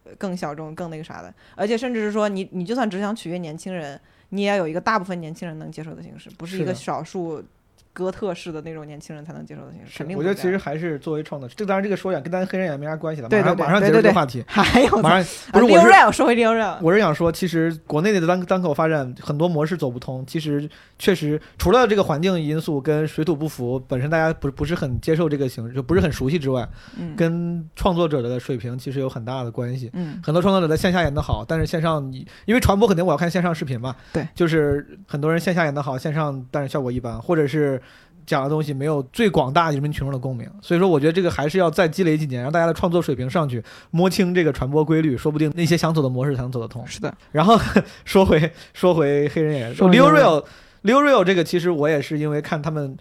呃更小众、更那个啥的，而且甚至是说你你就算只想取悦年轻人，你也要有一个大部分年轻人能接受的形式，不是一个少数哥特式的那种年轻人才能接受的形式，肯定我觉得其实还是作为创作者，这当然这个说远跟咱黑人也没啥关系了。对对对马上马上结束这个话题，(laughs) 还有马上不啊是我是 Real 说回 Leo Real，我是想说，其实国内的单单口发展很多模式走不通，其实确实除了这个环境因素跟水土不服，本身大家不不是很接受这个形式，就不是很熟悉之外，嗯跟创作者的水平其实有很大的关系。嗯很多创作者在线下演得好，但是线上你因为传播肯定我要看线上视频嘛，对，就是很多人线下演得好，线上但是效果一般，或者是讲的东西没有最广大人民群众的共鸣，所以说我觉得这个还是要再积累几年，让大家的创作水平上去，摸清这个传播规律，说不定那些想走的模式才能走得通。是的，然后 (laughs) 说回说回黑人演员说 Leo Leo Real Leo Real 这个其实我也是因为看他们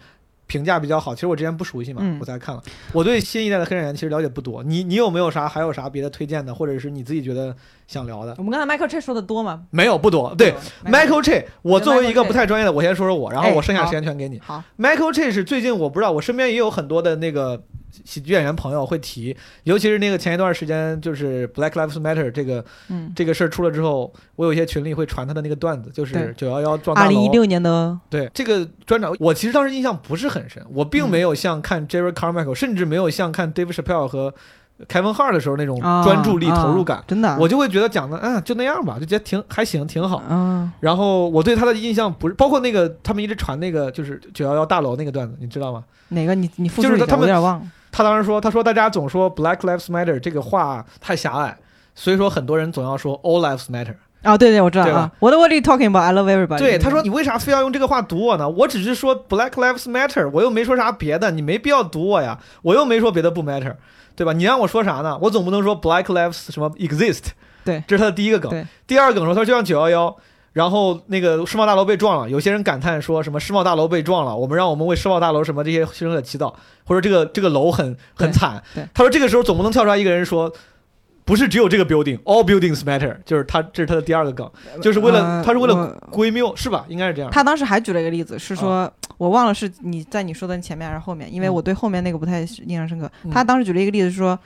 评价比较好，其实我之前不熟悉嘛，嗯我才看了。我对新一代的黑人其实了解不多，你你有没有啥还有啥别的推荐的，或者是你自己觉得想聊的？我们刚才 Michael Che 说的多吗？没有不多，对。Michael Che，我作为一个不太专业的，我先说说我，然后哎我剩下时间全给你。好，Michael Che 是最近我不知道，我身边也有很多的那个喜剧演员朋友会提，尤其是那个前一段时间就是 Black Lives Matter 这个嗯，这个事儿出了之后，我有一些群里会传他的那个段子，就是对九幺幺撞大楼。二零一六年的对这个专场，我其实当时印象不是很深，我并没有像看 Jerry Carmichael，、甚至没有像看 Dave Chappelle 和 Kevin Hart 的时候那种啊专注力、啊投入感。真的，我就会觉得讲的，嗯，就那样吧，就觉得挺还行，挺好。嗯然后我对他的印象不是，包括那个他们一直传那个就是九幺幺大楼那个段子，你知道吗？哪个你你复述一下，就是他们我有点忘了。他当时说，他说大家总说 Black Lives Matter 这个话太狭隘，所以说很多人总要说 All Lives Matter。啊，对对，我知道啊。What What are you talking about? I love everybody。对，他说你为啥非要用这个话堵我呢？我只是说 Black Lives Matter，我又没说啥别的，你没必要堵我呀，我又没说别的不 matter，对吧？你让我说啥呢？我总不能说 Black Lives 什么 exist，对这是他的第一个梗对。第二个梗说他说就像九幺幺。然后那个世贸大楼被撞了，有些人感叹说什么世贸大楼被撞了，我们让我们为世贸大楼什么这些牺牲者祈祷，或者这个这个楼很很惨。他说这个时候总不能跳出来一个人说，不是只有这个 building，all buildings matter，就是他这是他的第二个梗，就是为了、呃他是为了我归谬是吧？应该是这样。他当时还举了一个例子，是说、啊我忘了是你在你说的前面还是后面，因为嗯我对后面那个不太印象深刻。嗯他当时举了一个例子说，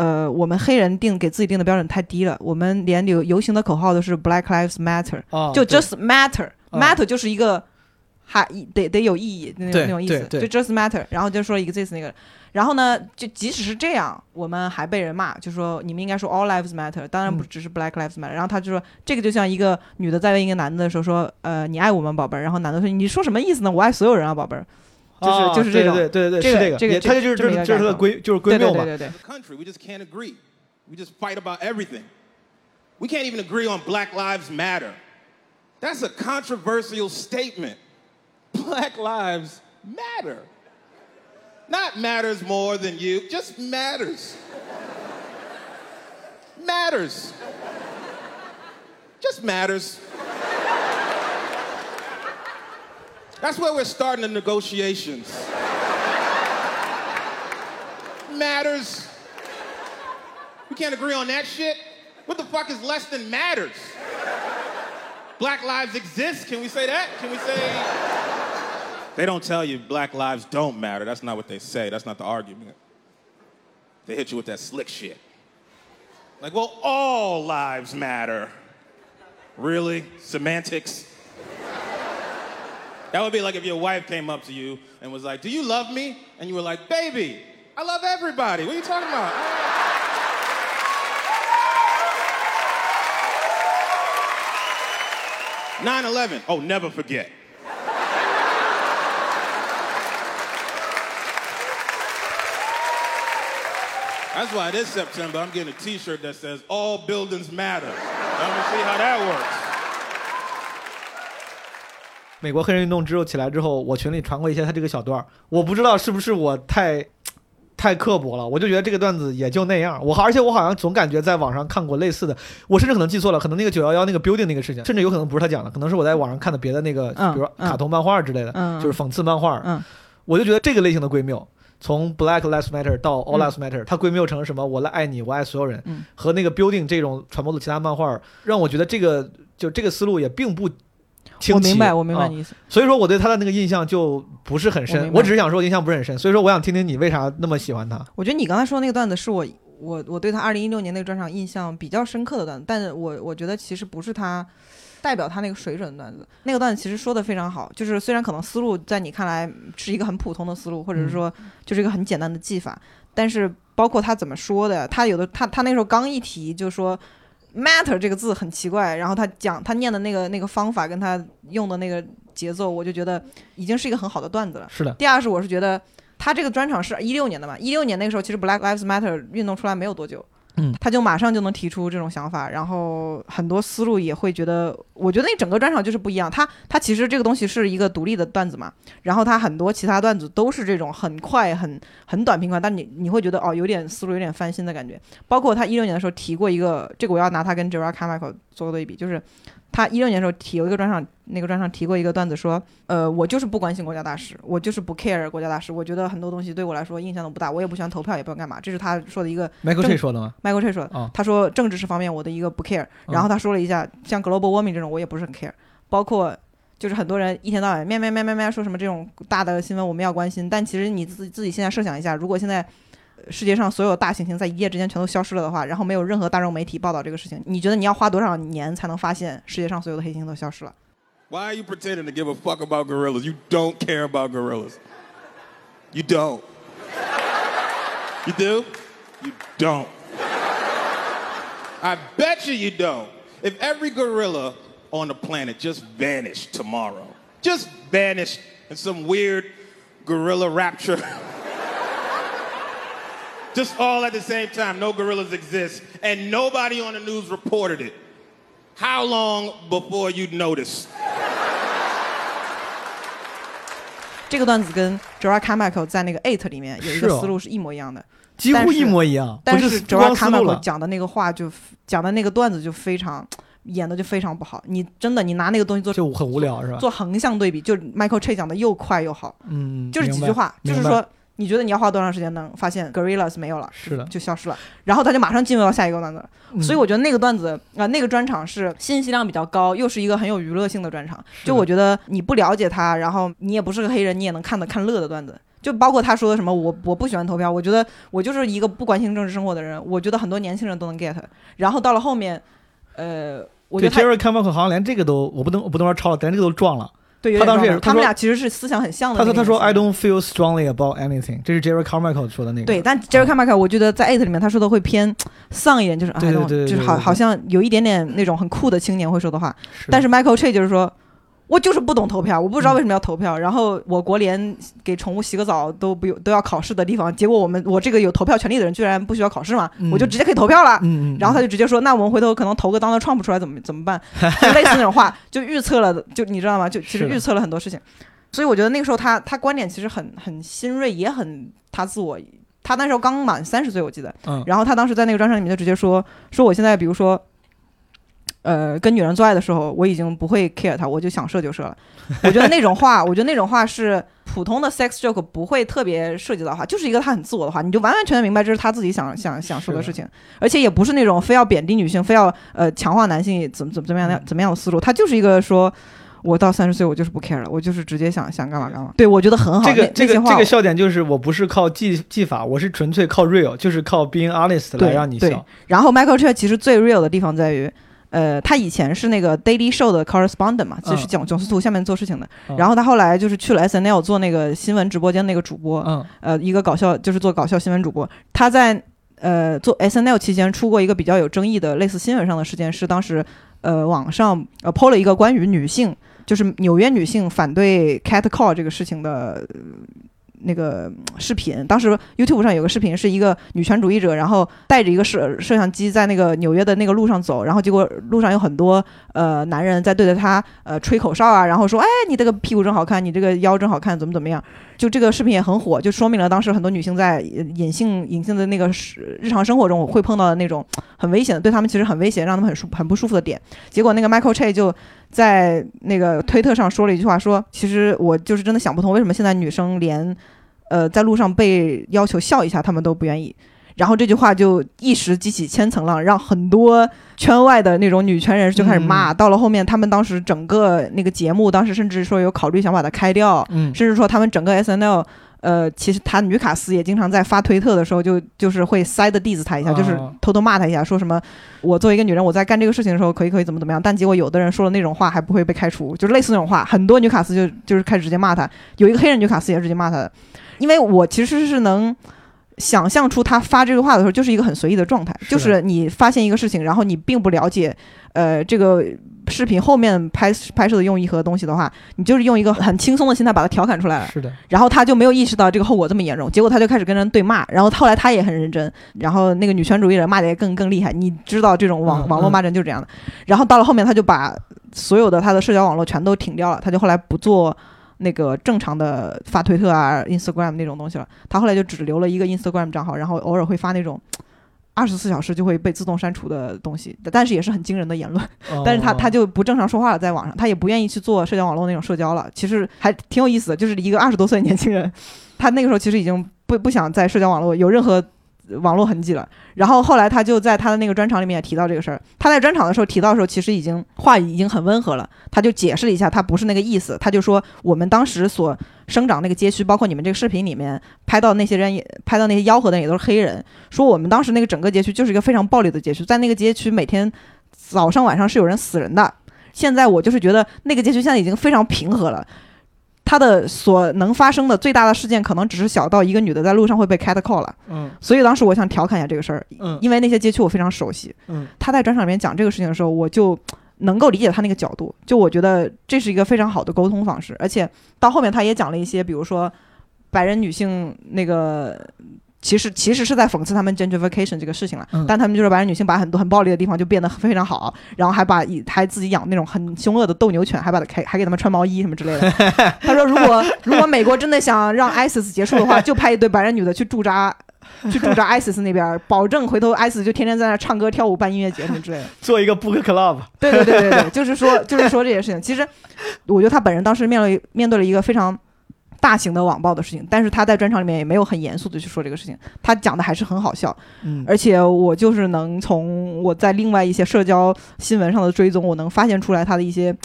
呃，我们黑人定给自己定的标准太低了，我们连游游行的口号都是 Black Lives Matter，、啊，就 just matter，matter、就是一个还得得有意义那种那种意思，就 just matter，然后就说 exist 那个。然后呢，就即使是这样，我们还被人骂，就说你们应该说 all lives matter，当然不嗯只是 black lives matter。然后他就说，这个就像一个女的在问一个男的的时候说，呃，你爱我吗，宝贝儿？然后男的说，你说什么意思呢？我爱所有人啊，宝贝儿。就是啊就是这种对对对对，这个是这个，这个也他就是这么一个这是这是他的概括归就是归对谬嘛。对对对对。 the country. We just can't agree. We just fight about everything. We can't even agree on Black Lives Matter. That's a controversial statement. (laughs) Black lives matter. Not matters more than you, just matters. matters. Just matters. That's where we're starting the negotiations. matters. We can't agree on that shit. What the fuck is less than matters? Black lives exist. Can we say that? Can we say? They don't tell you black lives don't matter. That's not what they say. That's not the argument. They hit you with that slick shit. Like, well, all lives matter. Really? Semantics? That would be like if your wife came up to you and was like, Do you love me? And you were like, Baby, I love everybody. What are you talking about? 9/11. Oh, never forget. That's why this September I'm getting a T-shirt that says "All buildings matter." I'm gonna see how that works. 美国黑人运动之后起来之后，我群里传过一些他这个小段儿，我不知道是不是我太太刻薄了，我就觉得这个段子也就那样。我而且我好像总感觉在网上看过类似的，我甚至可能记错了，可能那个九幺幺那个 building 那个事情，甚至有可能不是他讲的，可能是我在网上看的别的那个，嗯比如说卡通漫画之类的，嗯就是讽刺漫画。嗯我就觉得这个类型的归谬，从 Black Lives Matter 到 All 嗯 Lives Matter，、它归谬成什么？我来爱你，我爱所有人，嗯和那个 building 这种传播的其他漫画，让我觉得这个就这个思路也并不我明白，我明白啊你意思。所以说我对他的那个印象就不是很深，我我只是想说印象不是很深。所以说我想听听你为啥那么喜欢他。我觉得你刚才说那个段子是我我我对他二零一六年那个专场印象比较深刻的段子，但是我我觉得其实不是他代表他那个水准的段子。那个段子其实说的非常好，就是虽然可能思路在你看来是一个很普通的思路，或者是说就是一个很简单的技法，但是包括他怎么说的，他有的他他那时候刚一提就说。Matter 这个字很奇怪，然后他讲他念的那个那个方法跟他用的那个节奏，我就觉得已经是一个很好的段子了。是的，第二是我是觉得他这个专场是一六年的嘛，一六年那个时候其实 Black Lives Matter 运动出来没有多久，嗯他就马上就能提出这种想法，然后很多思路也会觉得，我觉得那整个专场就是不一样。他他其实这个东西是一个独立的段子嘛，然后他很多其他段子都是这种很快、很很短平快，但你你会觉得哦，有点思路有点翻新的感觉。包括他一六年的时候提过一个，这个我要拿他跟 j e r a c a m i c h a e l 做个对比，就是他一六年的时候提有一个专场，那个专场提过一个段子说，呃，我就是不关心国家大事，我就是不 care 国家大事，我觉得很多东西对我来说印象都不大，我也不喜欢投票，也不知道干嘛，这是他说的一个 Michael 说的吗？Michael Che 说的，啊他说政治是方面我的一个不 care，然后他说了一下像 global warming 这种我也不是很 care，包括就是很多人一天到晚咩咩咩咩咩说什么这种大的新闻我们要关心，但其实你自自己现在设想一下，如果现在呃世界上所有大猩猩在一夜之间全都消失了的话，然后没有任何大众媒体报道这个事情，你觉得你要花多少年才能发现世界上所有的黑猩猩都消失了？ Why are you pretending to give a fuck about gorillas? You don't care about gorillas. You don't. You do? You don't. I bet you you don't. If every gorilla on the planet just vanished tomorrow, just vanished in some weird gorilla rapture, (laughs) just all at the same time, no gorillas exist, and nobody on the news reported it, how long before you'd notice? 这个段子跟 Gerard Carmichael 在那个 Eight 里面有一个思路是一模一样的，几乎一模一样，但是是不 Gerard 光思路 Carmichael。讲的那个话就讲的那个段子就非常演的就非常不好，你真的你拿那个东西做就很无聊是吧？做横向对比，就是 Michael Che 讲的又快又好，嗯，就是几句话，就是说你觉得你要花多长时间能发现 gorillas 没有了，是的就消失了，然后他就马上进入到下一个段子。嗯所以我觉得那个段子啊、那个专场是信息量比较高，又是一个很有娱乐性的专场。就我觉得你不了解他，然后你也不是个黑人，你也能看得看乐的段子。就包括他说的什么，我我不喜欢投票，我觉得我就是一个不关心政治生活的人，我觉得很多年轻人都能 get。然后到了后面，呃，我觉得他 Jerry Carmichael 好像连这个都，我不能我不能说抄了，连这个都撞了。对，有他当时也是他们俩其实是思想很像的他说。他说 I don't feel strongly about anything，这是 Jerry Carmichael 说的那个。对，但 Jerry Carmichael 我觉得在 Eight 里面他说的会偏丧一点，就是 I don't- 就是好好像有一点点那种很酷的青年会说的话。但是 Michael Che 就是说，我就是不懂投票，我不知嗯道为什么要投票。然后我国连给宠物洗个澡都不用都要考试的地方，结果我们我这个有投票权利的人居然不需要考试嘛，嗯我就直接可以投票了。然后他就直接说：“那我们回头可能投个 Donald Trump 出来怎么怎么办？”就类似那种话，就预测了，就你知道吗？就其实预测了很多事情。所以我觉得那个时候他他观点其实很很新锐，也很他自我。他那时候刚满三十岁，我记得。嗯然后他当时在那个专场里面就直接说说我现在比如说，呃，跟女人做爱的时候，我已经不会 care 她，我就想射就射了。(laughs) 我觉得那种话，(laughs) 我觉得那种话是普通的 sex joke 不会特别涉及到的话，就是一个他很自我的话，你就完完全全明白这是他自己想想想说的事情，而且也不是那种非要贬低女性，非要呃强化男性怎么怎么怎么样怎么样的思路，他就是一个说。我到三十岁，我就是不 care 了，我就是直接想想干嘛干嘛。对，我觉得很好。这个这个这个笑点就是我不是靠技技法，我是纯粹靠 real，就是靠 being honest 来让你对笑。然后 Michael Che 其实最 real 的地方在于，呃，他以前是那个 Daily Show 的 correspondent 嘛，就是嗯讲囧司图下面做事情的。嗯然后他后来就是去了 SNL 做那个新闻直播间那个主播，嗯呃，一个搞笑就是做搞笑新闻主播。他在呃做 SNL 期间出过一个比较有争议的类似新闻上的事件，是当时呃网上呃 PO 了一个关于女性，就是纽约女性反对 cat call 这个事情的。那个视频，当时 YouTube 上有个视频，是一个女权主义者，然后带着一个摄摄像机在那个纽约的那个路上走，然后结果路上有很多呃男人在对着她呃吹口哨啊，然后说，哎，你这个屁股真好看，你这个腰真好看，怎么怎么样？就这个视频也很火，就说明了当时很多女性在隐性隐性的那个是日常生活中会碰到的那种很危险的，对她们其实很危险，让她们很舒很不舒服的点。结果那个 Michael Che 就在那个推特上说了一句话，说其实我就是真的想不通，为什么现在女生连呃在路上被要求笑一下，她们都不愿意。然后这句话就一时激起千层浪，让很多圈外的那种女权人士就开始骂。到了后面，他们当时整个那个节目，当时甚至说有考虑想把它开掉，嗯甚至说他们整个 S N L，呃，其实他女卡斯也经常在发推特的时候就就是会塞的 diss 他一下，哦就是偷偷骂他一下，说什么我作为一个女人，我在干这个事情的时候可以可以怎么怎么样，但结果有的人说了那种话还不会被开除，就是类似那种话，很多女卡斯就就是开始直接骂他，有一个黑人女卡斯也直接骂他的，因为我其实是能。想象出他发这句话的时候，就是一个很随意的状态，就是你发现一个事情，然后你并不了解，呃，这个视频后面拍拍摄的用意和东西的话，你就是用一个很轻松的心态把它调侃出来了。是的，然后他就没有意识到这个后果这么严重，结果他就开始跟人对骂，然后后来他也很认真，然后那个女权主义者骂的也更更厉害，你知道这种网嗯网络骂人就是这样的。然后到了后面，他就把所有的他的社交网络全都停掉了，他就后来不做那个正常的发推特啊、Instagram 那种东西了，他后来就只留了一个 Instagram 账号，然后偶尔会发那种。二十四小时就会被自动删除的东西，但是也是很惊人的言论。但是他哦他就不正常说话了，在网上，他也不愿意去做社交网络那种社交了。其实还挺有意思的，就是一个二十多岁的年轻人，他那个时候其实已经不不想在社交网络有任何网络痕迹了。然后后来他就在他的那个专场里面也提到这个事儿。他在专场的时候提到的时候，其实已经话已经很温和了。他就解释了一下，他不是那个意思。他就说我们当时所生长那个街区，包括你们这个视频里面拍到那些人也拍到那些吆喝的也都是黑人。说我们当时那个整个街区就是一个非常暴力的街区，在那个街区每天早上晚上是有人死人的。现在我就是觉得那个街区现在已经非常平和了。它的所能发生的最大的事件，可能只是小到一个女的在路上会被 cat call 了。嗯所以当时我想调侃一下这个事儿，嗯因为那些街区我非常熟悉。嗯他在专场里面讲这个事情的时候，我就能够理解他那个角度。就我觉得这是一个非常好的沟通方式，而且到后面他也讲了一些，比如说白人女性那个。其实其实是在讽刺他们 gentrification 这个事情了，嗯但他们就是白人女性把很多很暴力的地方就变得非常好，然后还把以还自己养那种很凶恶的斗牛犬，还把它还还给他们穿毛衣什么之类的。(laughs) 他说如果如果美国真的想让 ISIS 结束的话，(laughs) 就派一堆白人女的去驻扎去驻扎 ISIS 那边，保证回头 ISIS 就天天在那唱歌跳舞办音乐节什么之类的。做一个 book club，对对对对对，就是说就是说这些事情。其实我觉得他本人当时面对面对了一个非常大型的网暴的事情，但是他在专场里面也没有很严肃的去说这个事情，他讲的还是很好笑。嗯而且我就是能从我在另外一些社交新闻上的追踪，我能发现出来他的一些。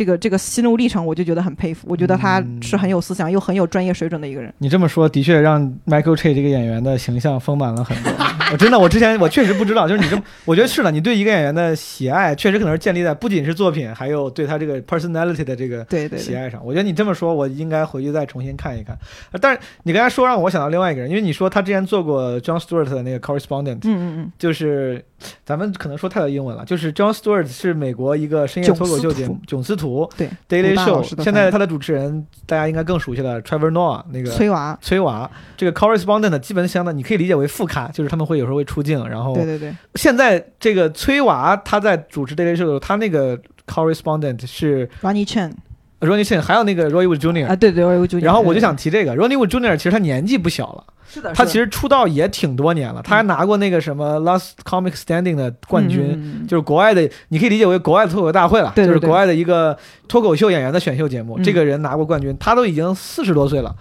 这个这个心路历程，我就觉得很佩服。我觉得他是很有思想又很有专业水准的一个人。你这么说，的确让 Michael Che 这个演员的形象丰满了很多。(laughs) 我真的，我之前我确实不知道，就是你这么，我觉得是的，你对一个演员的喜爱，确实可能是建立在不仅是作品，还有对他这个 personality 的这个对对对，喜爱上。我觉得你这么说，我应该回去再重新看一看。呃但是你刚才说让我想到另外一个人，因为你说他之前做过 John Stewart 的那个 correspondent，嗯嗯就是咱们可能说太多英文了，就是 John Stewart 是美国一个深夜脱口秀节目囧司图对 Daily Show，的现在他的主持人大家应该更熟悉了，Trevor Noah 那嗯，个崔娃，崔娃，这个 correspondent 基本相当，你可以理解为副咖，就是他们会有时候会出镜，然后对对对，现在这个崔娃他在主持 Daily Show 的时候，他那个 correspondent 是 Ronnie Chen Ronnie Chen，还有那个 Roy Wood Jr.，、啊，对对，我就然后我就想提这个 Ronnie Wood Jr. 其实他年纪不小了，是的，他其实出道也挺多年了，他还拿过那个什么 Last Comic Standing 的冠军，嗯就是国外的，你可以理解为国外的脱口秀大会了，就是国外的一个脱口秀演员的选秀节目。嗯这个人拿过冠军，他都已经四十多岁了，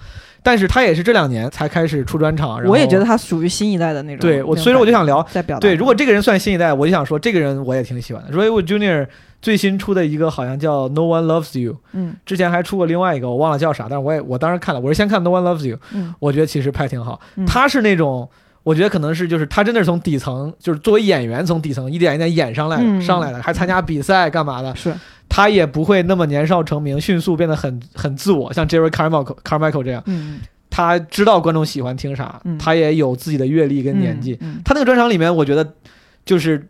但是他也是这两年才开始出专场。然后我也觉得他属于新一代的那种。对我，所以说我就想聊觉，在表。对，如果这个人算新一代，我就想说这个人我也挺喜欢的。Wood Jr. 最新出的一个好像叫 No One Loves You，嗯之前还出过另外一个我忘了叫啥，但是我也我当时看了，我是先看 No One Loves You，嗯我觉得其实拍挺好。嗯他是那种，我觉得可能是就是他真的是从底层，就是作为演员从底层一点一点演上来，嗯上来的，还参加比赛干嘛的，是他也不会那么年少成名，迅速变得很很自我，像 Jerry Carmichael Carmichael 这样，嗯他知道观众喜欢听啥，嗯他也有自己的阅历跟年纪。嗯他那个专场里面，我觉得就是。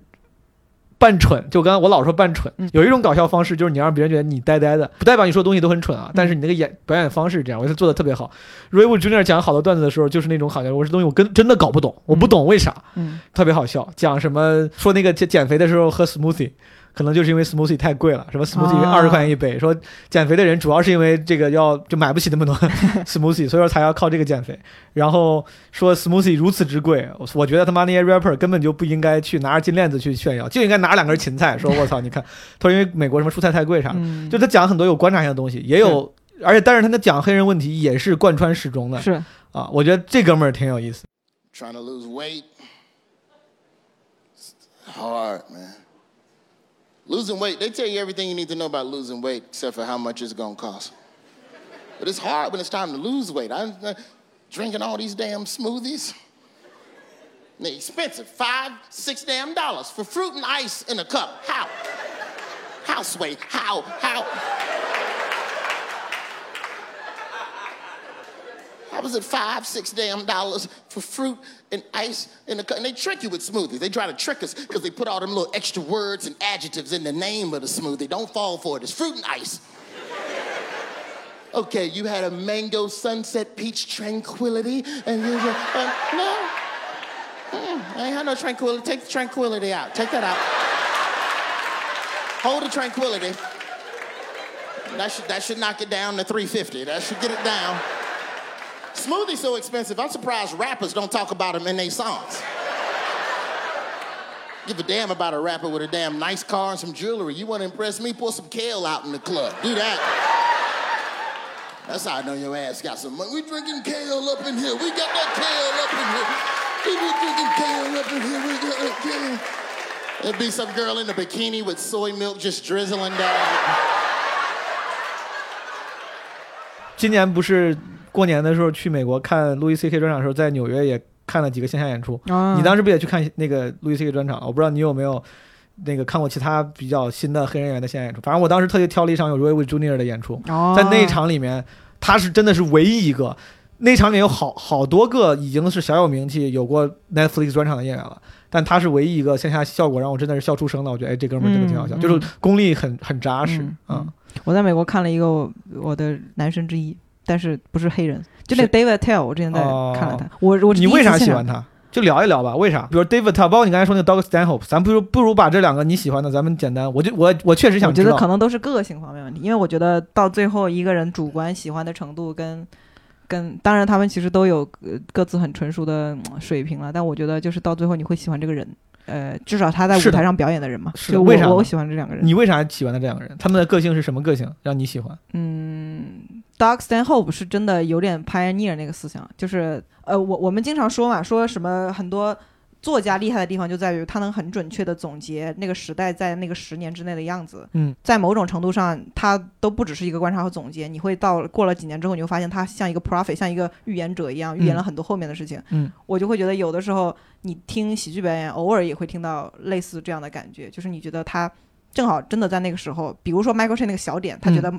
扮蠢，就刚刚我老说扮蠢，嗯有一种搞笑方式就是你让别人觉得你呆呆的，不代表你说的东西都很蠢啊，但是你那个演表演方式这样，我觉得做的特别好。Ray Wood Jr. 讲好多段子的时候，就是那种好像我这东西我跟真的搞不懂，我不懂为啥，嗯特别好笑。讲什么说那个减减肥的时候喝 smoothie，可能就是因为 smoothie 太贵了，什么 smoothie 啊二十块钱一杯，说减肥的人主要是因为这个要就买不起那么多 (laughs) smoothie，所以说才要靠这个减肥。然后说 smoothie 如此之贵，我我觉得他妈那些 rapper 根本就不应该去拿着金链子去炫耀，就应该拿两根芹菜，说 (laughs) 我操，你看，他说因为美国什么蔬菜太贵啥的，嗯，就他讲很多有观察性的东西，也有。而且，但是他那讲黑人问题也是贯穿始终的是啊，我觉得这哥们儿挺有意思。Trying to lose weight. It's hard, man. Losing weight, they tell you everything you need to know about losing weight except for how much it's gonna cost. But it's hard when it's time to lose weight. I'm uh, drinking all these damn smoothies. They're expensive. Five, six damn dollars for fruit and ice in a cup. How? How, Sway? How? How? How was it five, six damn dollars for fruit and ice in a cup? And they trick you with smoothies. They try to trick us because they put all them little extra words and adjectives in the name of the smoothie. Don't fall for it. It's fruit and ice. Okay, you had a mango sunset peach tranquility, and you were, uh, no. Mm, I ain't had no tranquility. Take the tranquility out. Take that out. Hold the tranquility. That should, that should knock it down to 350. That should get it down. Smoothie's so expensive, I'm surprised rappers don't talk about them in their songs. Give a damn about a rapper with a damn nice car and some jewelry. You want to impress me? Pour some kale out in the club. Do that. That's how I know your ass got some money. We drinking kale up in here. We got that kale up in here. People drinking down up in here we go again. There'd be some girl in a bikini with soy milk just drizzling down. (laughs) 今年不是 过年的时候去美国看路易 C K 专场的时候，在纽约也看了几个线下演出。啊你当时不也去看那个路易 C K 专场？我不知道你有没有那个看过其他比较新的黑人演员的线下演出。反正我当时特地挑了一场有 Roy w Junior 的演出，哦在那一场里面，他是真的是唯一一个。那场里面有好好多个已经是小有名气、有过 Netflix 专场的演员了，但他是唯一一个线下效果让我真的是笑出声的。我觉得，哎，这哥们儿真的挺好笑，嗯就是功力很很扎实嗯啊。我在美国看了一个我我的男神之一，但是不是黑人，就那个 David Tell，我之前在哦看了他，我我你为啥喜欢他？就聊一聊吧，为啥？比如 David Tell，包括你刚才说那个 Doug Stanhope，咱不如不如把这两个你喜欢的，咱们简单，我就我我确实想我觉知道。得可能都是个性方面问题，因为我觉得到最后一个人主观喜欢的程度跟跟，当然他们其实都有呃各自很成熟的嗯水平了，但我觉得就是到最后你会喜欢这个人，呃，至少他在舞台上表演的人嘛，是为啥呢我我喜欢这两个人。你为啥喜欢他这两个人？他们的个性是什么个性让你喜欢？嗯，Doug Stanhope 是真的有点 pioneer 那个思想，就是呃，我我们经常说嘛，说什么很多作家厉害的地方就在于他能很准确的总结那个时代在那个十年之内的样子。嗯，在某种程度上，他都不只是一个观察和总结，你会到过了几年之后，你会发现他像一个 prophet，像一个预言者一样，预言了很多后面的事情。嗯，我就会觉得有的时候你听喜剧表演，偶尔也会听到类似这样的感觉，就是你觉得他正好真的在那个时候，比如说 Michael Che 那个小点，他觉得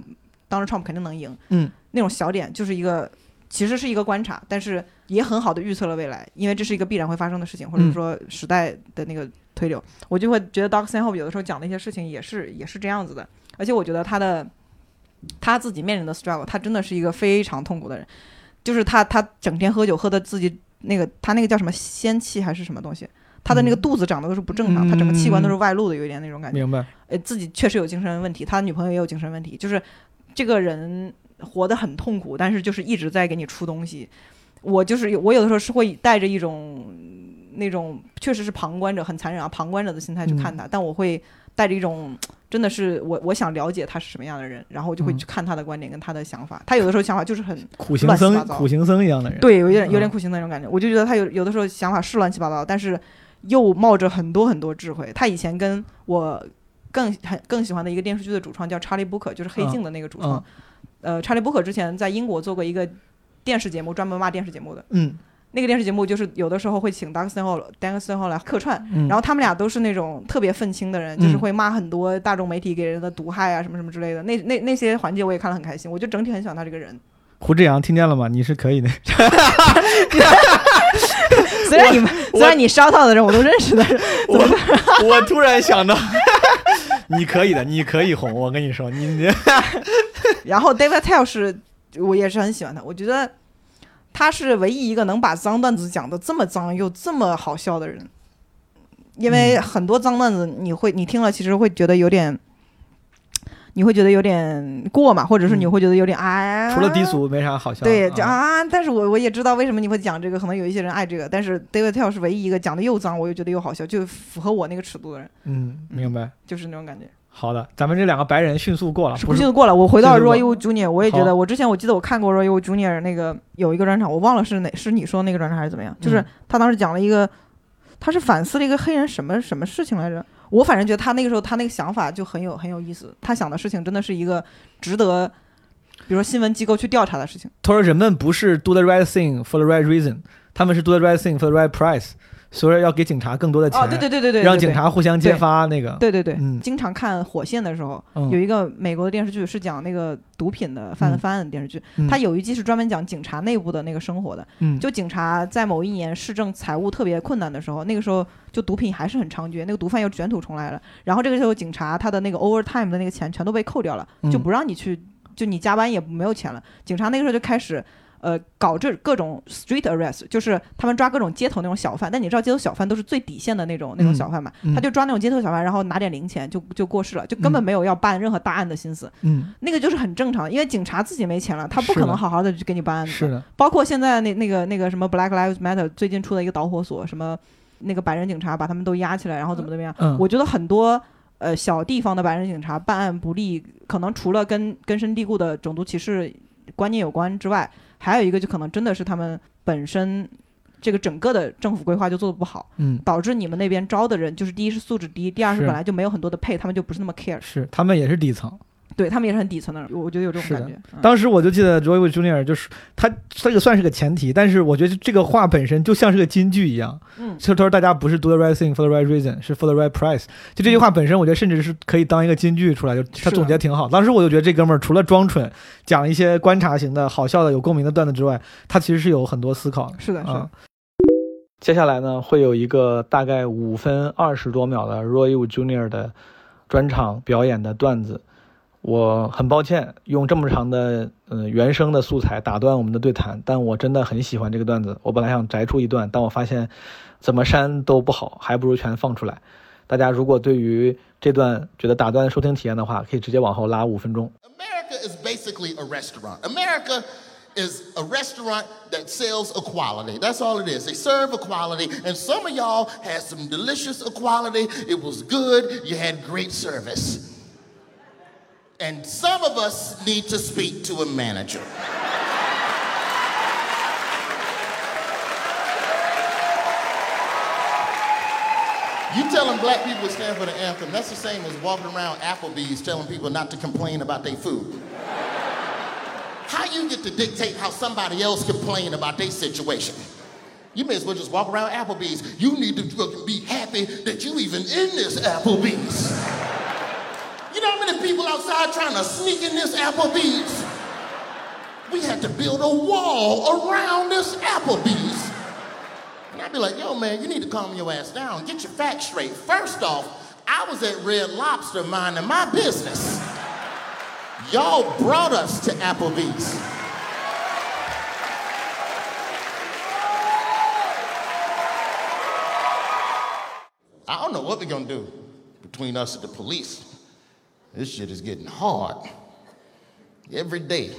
Donald Trump 肯定能赢，嗯，那种小点就是一个。其实是一个观察，但是也很好的预测了未来，因为这是一个必然会发生的事情，或者嗯说时代的那个推流，我就会觉得 Doc Stanhope 有的时候讲的一些事情也是也是这样子的，而且我觉得他的他自己面临的 struggle，他真的是一个非常痛苦的人，就是他他整天喝酒喝的自己那个他那个叫什么仙气还是什么东西，他的那个嗯肚子长得都是不正常，他整个器官都是外露的，有一点那种感觉。明白？呃，自己确实有精神问题，他女朋友也有精神问题，就是这个人活得很痛苦，但是就是一直在给你出东西。我就是有我有的时候是会带着一种那种确实是旁观者很残忍啊，旁观者的心态去看他，但我会带着一种真的是我我想了解他是什么样的人，然后我就会嗯去看他的观点跟他的想法。他有的时候想法就是很苦行僧苦行僧一样的人。对，有点有点嗯苦行僧那种感觉。我就觉得他有有的时候想法是乱七八糟，但是又冒着很多很多智慧。他以前跟我更很更喜欢的一个电视剧的主创叫查理布克，就是《黑镜》的那个主创。呃，查理布克之前在英国做过一个电视节目，专门骂电视节目的。嗯那个电视节目就是有的时候会请 Doug Stanhope、Doug Stanhope 来客串，然后他们俩都是那种特别愤青的人，就是会骂很多大众媒体给人的毒害啊什么什么之类的。那那那些环节我也看了很开心，我就整体很喜欢他这个人。胡志阳听见了吗？你是可以的。虽然你们虽然你烧到的人我都认识的，我我突然想到，你可以的，你可以红。我跟你说，你你 (laughs) 然后 David Tell 是我也是很喜欢他，我觉得他是唯一一个能把脏段子讲的这么脏又这么好笑的人。因为嗯很多脏段子你会你听了其实会觉得有点，你会觉得有点过嘛，或者是你嗯会觉得有点哎，除了低俗没啥好笑的。对，就啊，啊，但是我我也知道为什么你会讲这个，可能有一些人爱这个，但是 David Tell 是唯一一个讲的又脏，我又觉得又好笑，就符合我那个尺度的人，嗯，明白。就是那种感觉。好的，咱们这两个白人迅速过了，是不是迅速过了，我回到迅速过 Roy Wood Junior，我也觉得，我之前我记得我看过 Roy Wood Junior 那个有一个专场，我忘了是哪是你说那个专场还是怎么样，就是嗯他当时讲了一个，他是反思了一个黑人什么什么事情来着？我反正觉得他那个时候他那个想法就很有很有意思，他想的事情真的是一个值得，比如说新闻机构去调查的事情。他说人们不是 do the right thing for the right reason，他们是 do the right thing for the right price，所以要给警察更多的钱，哦，对对对对对，让对警察互相揭发那个。对对对，嗯经常看《火线》的时候，嗯有一个美国的电视剧是讲那个毒品的犯嗯犯案的电视剧，嗯它有一季是专门讲警察内部的那个生活的。嗯，就警察在某一年市政财务特别困难的时候，那个时候就毒品还是很猖獗，那个毒贩又卷土重来了。然后这个时候警察他的那个 overtime 的那个钱全都被扣掉了，就嗯不让你去，就你加班也没有钱了。警察那个时候就开始。呃，搞这各种 street arrest，就是他们抓各种街头那种小贩，但你知道街头小贩都是最底线的那种那种嗯小贩嘛，嗯他就抓那种街头小贩，然后拿点零钱就就过世了，就根本嗯没有要办任何大案的心思。嗯那个就是很正常，因为警察自己没钱了，他不可能好好的去给你办案子。是的，包括现在那那个那个什么 Black Lives Matter 最近出的一个导火索，什么那个白人警察把他们都压起来，然后怎么怎么样。嗯，我觉得很多呃小地方的白人警察办案不力，可能除了跟根深蒂固的种族歧视观念有关之外，还有一个就可能真的是他们本身这个整个的政府规划就做的不好，嗯，导致你们那边招的人就是第一是素质低，第二是是。本来就没有很多的配，他们就不是那么 care，是他们也是底层。对他们也是很底层的人，我觉得有这种感觉。嗯当时我就记得 Roy Wood Jr. 就是他这个算是个前提，但是我觉得这个话本身就像是个金句一样。嗯就他说大家不是 do the right thing for the right reason，是 for the right price。就这句话本身，我觉得甚至是可以当一个金句出来，就他总结挺好。当时我就觉得这哥们儿除了装蠢，讲一些观察型的好笑的、有共鸣的段子之外，他其实是有很多思考的。是的，是的啊。接下来呢，会有一个大概五分二十多秒的 Roy Wood Jr. 的专场表演的段子。我很抱歉用这么长的呃原声的素材打断我们的对谈，但我真的很喜欢这个段子。我本来想摘出一段，但我发现怎么删都不好，还不如全放出来。大家如果对于这段觉得打断收听体验的话，可以直接往后拉五分钟。 America is basically a restaurant. America is a restaurant that sells equality. That's all it is. They serve equality, and some of y'all had some delicious equality. It was good. You had great service. And some of us need to speak to a manager. You telling black people to stand for the anthem, that's the same as walking around Applebee's telling people not to complain about their food. How you get to dictate how somebody else complain about their situation? You may as well just walk around Applebee's. You need to be happy that you even in this Applebee's. You know how many people outside trying to sneak in this Applebee's? We had to build a wall around this Applebee's. And I'd be like, yo, man, you need to calm your ass down. Get your facts straight. First off, I was at Red Lobster minding my business. Y'all brought us to Applebee's. I don't know what we're gonna do between us and the police. This shit is getting hard. Every day,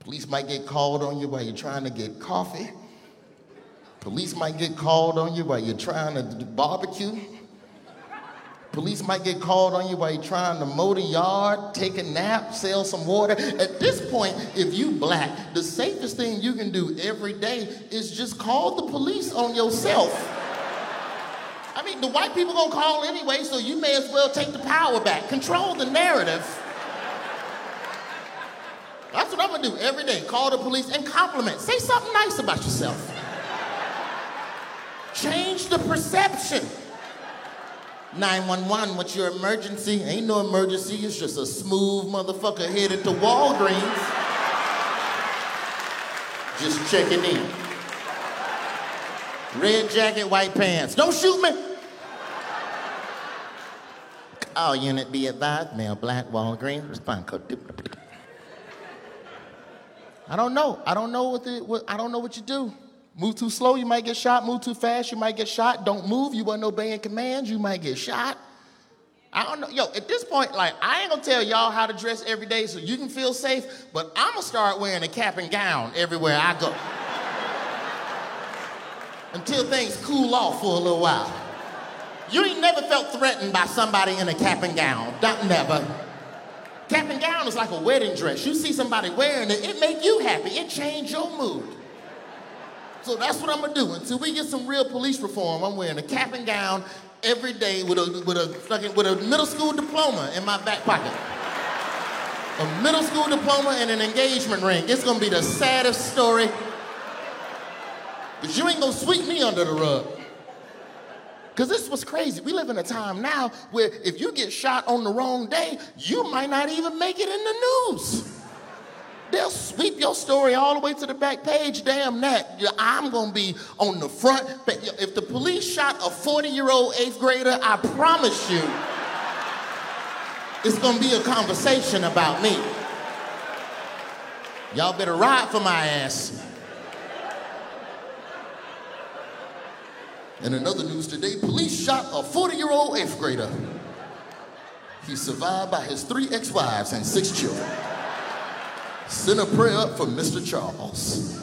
police might get called on you while you're trying to get coffee. Police might get called on you while you're trying to barbecue. Police might get called on you while you're trying to mow the yard, take a nap, sell some water. At this point, if you black, the safest thing you can do every day is just call the police on yourself. I mean, the white people gonna call anyway, so you may as well take the power back. Control the narrative. That's what I'm gonna do every day. Call the police and compliment. Say something nice about yourself. Change the perception. 911, what's your emergency? Ain't no emergency, it's just a smooth motherfucker headed to Walgreens. Just checking in. Red jacket, white pants. Don't shoot me. All unit be advised, male black Walgreens, respond code. I don't know. I don't know what, the, what I don't know what you do. Move too slow, you might get shot. Move too fast, you might get shot. Don't move, you wasn't obeying commands, you might get shot. I don't know. Yo, at this point, like, I ain't gonna tell y'all how to dress every day so you can feel safe, but I'm gonna start wearing a cap and gown everywhere I go. Until things cool off for a little while. You ain't never felt threatened by somebody in a cap and gown. Not never. Cap and gown is like a wedding dress. You see somebody wearing it, it make you happy. It change your mood. So that's what I'm gonna do. Until we get some real police reform, I'm wearing a cap and gown every day with a with a fucking with a middle school diploma in my back pocket. A middle school diploma and an engagement ring. It's gonna be the saddest story. But you ain't gonna sweep me under the rug. Cause this was crazy. We live in a time now where if you get shot on the wrong day, you might not even make it in the news. They'll sweep your story all the way to the back page. Damn that. I'm gonna be on the front. If the police shot a 40 year old eighth grader, I promise you, it's gonna be a conversation about me. Y'all better ride for my ass. In another news today, police shot a 40 year old eighth grader. He survived by his three ex wives and six children. Send a prayer up for Mr. Charles.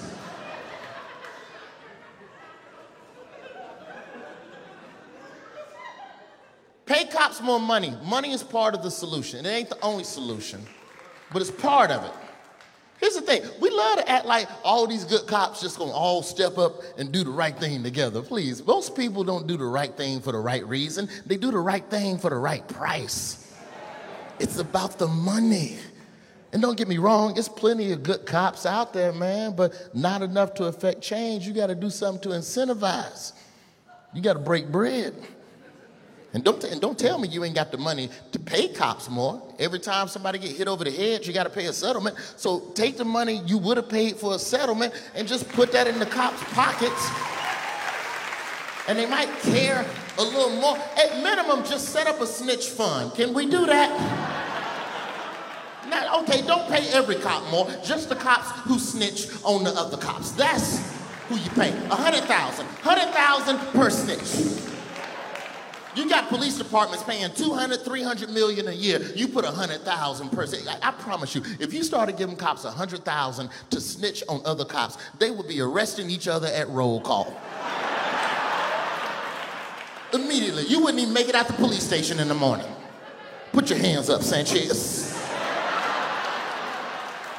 Pay cops more money. Money is part of the solution. It ain't the only solution, but it's part of it. Here's the thing we love to act like all these good cops just gonna all step up and do the right thing together. Please, most people don't do the right thing for the right reason, they do the right thing for the right price. It's about the money. And don't get me wrong, there's plenty of good cops out there, man, but not enough to affect change. You gotta do something to incentivize. You gotta break bread. And don't, and don't tell me you ain't got the money to pay cops more. Every time somebody get hit over the head, you got to pay a settlement. So take the money you would have paid for a settlement and just put that in the cops' pockets. And they might care a little more. At minimum, just set up a snitch fund. Can we do that? Okay, don't pay every cop more. Just the cops who snitch on the other cops. That's who you pay. A hundred thousand. Hundred thousand per snitch. You got police departments paying 200, 300 million a year. You put 100,000 per se. I, I promise you, if you started giving cops 100,000 to snitch on other cops, they would be arresting each other at roll call. Immediately. You wouldn't even make it out the police station in the morning. Put your hands up, Sanchez.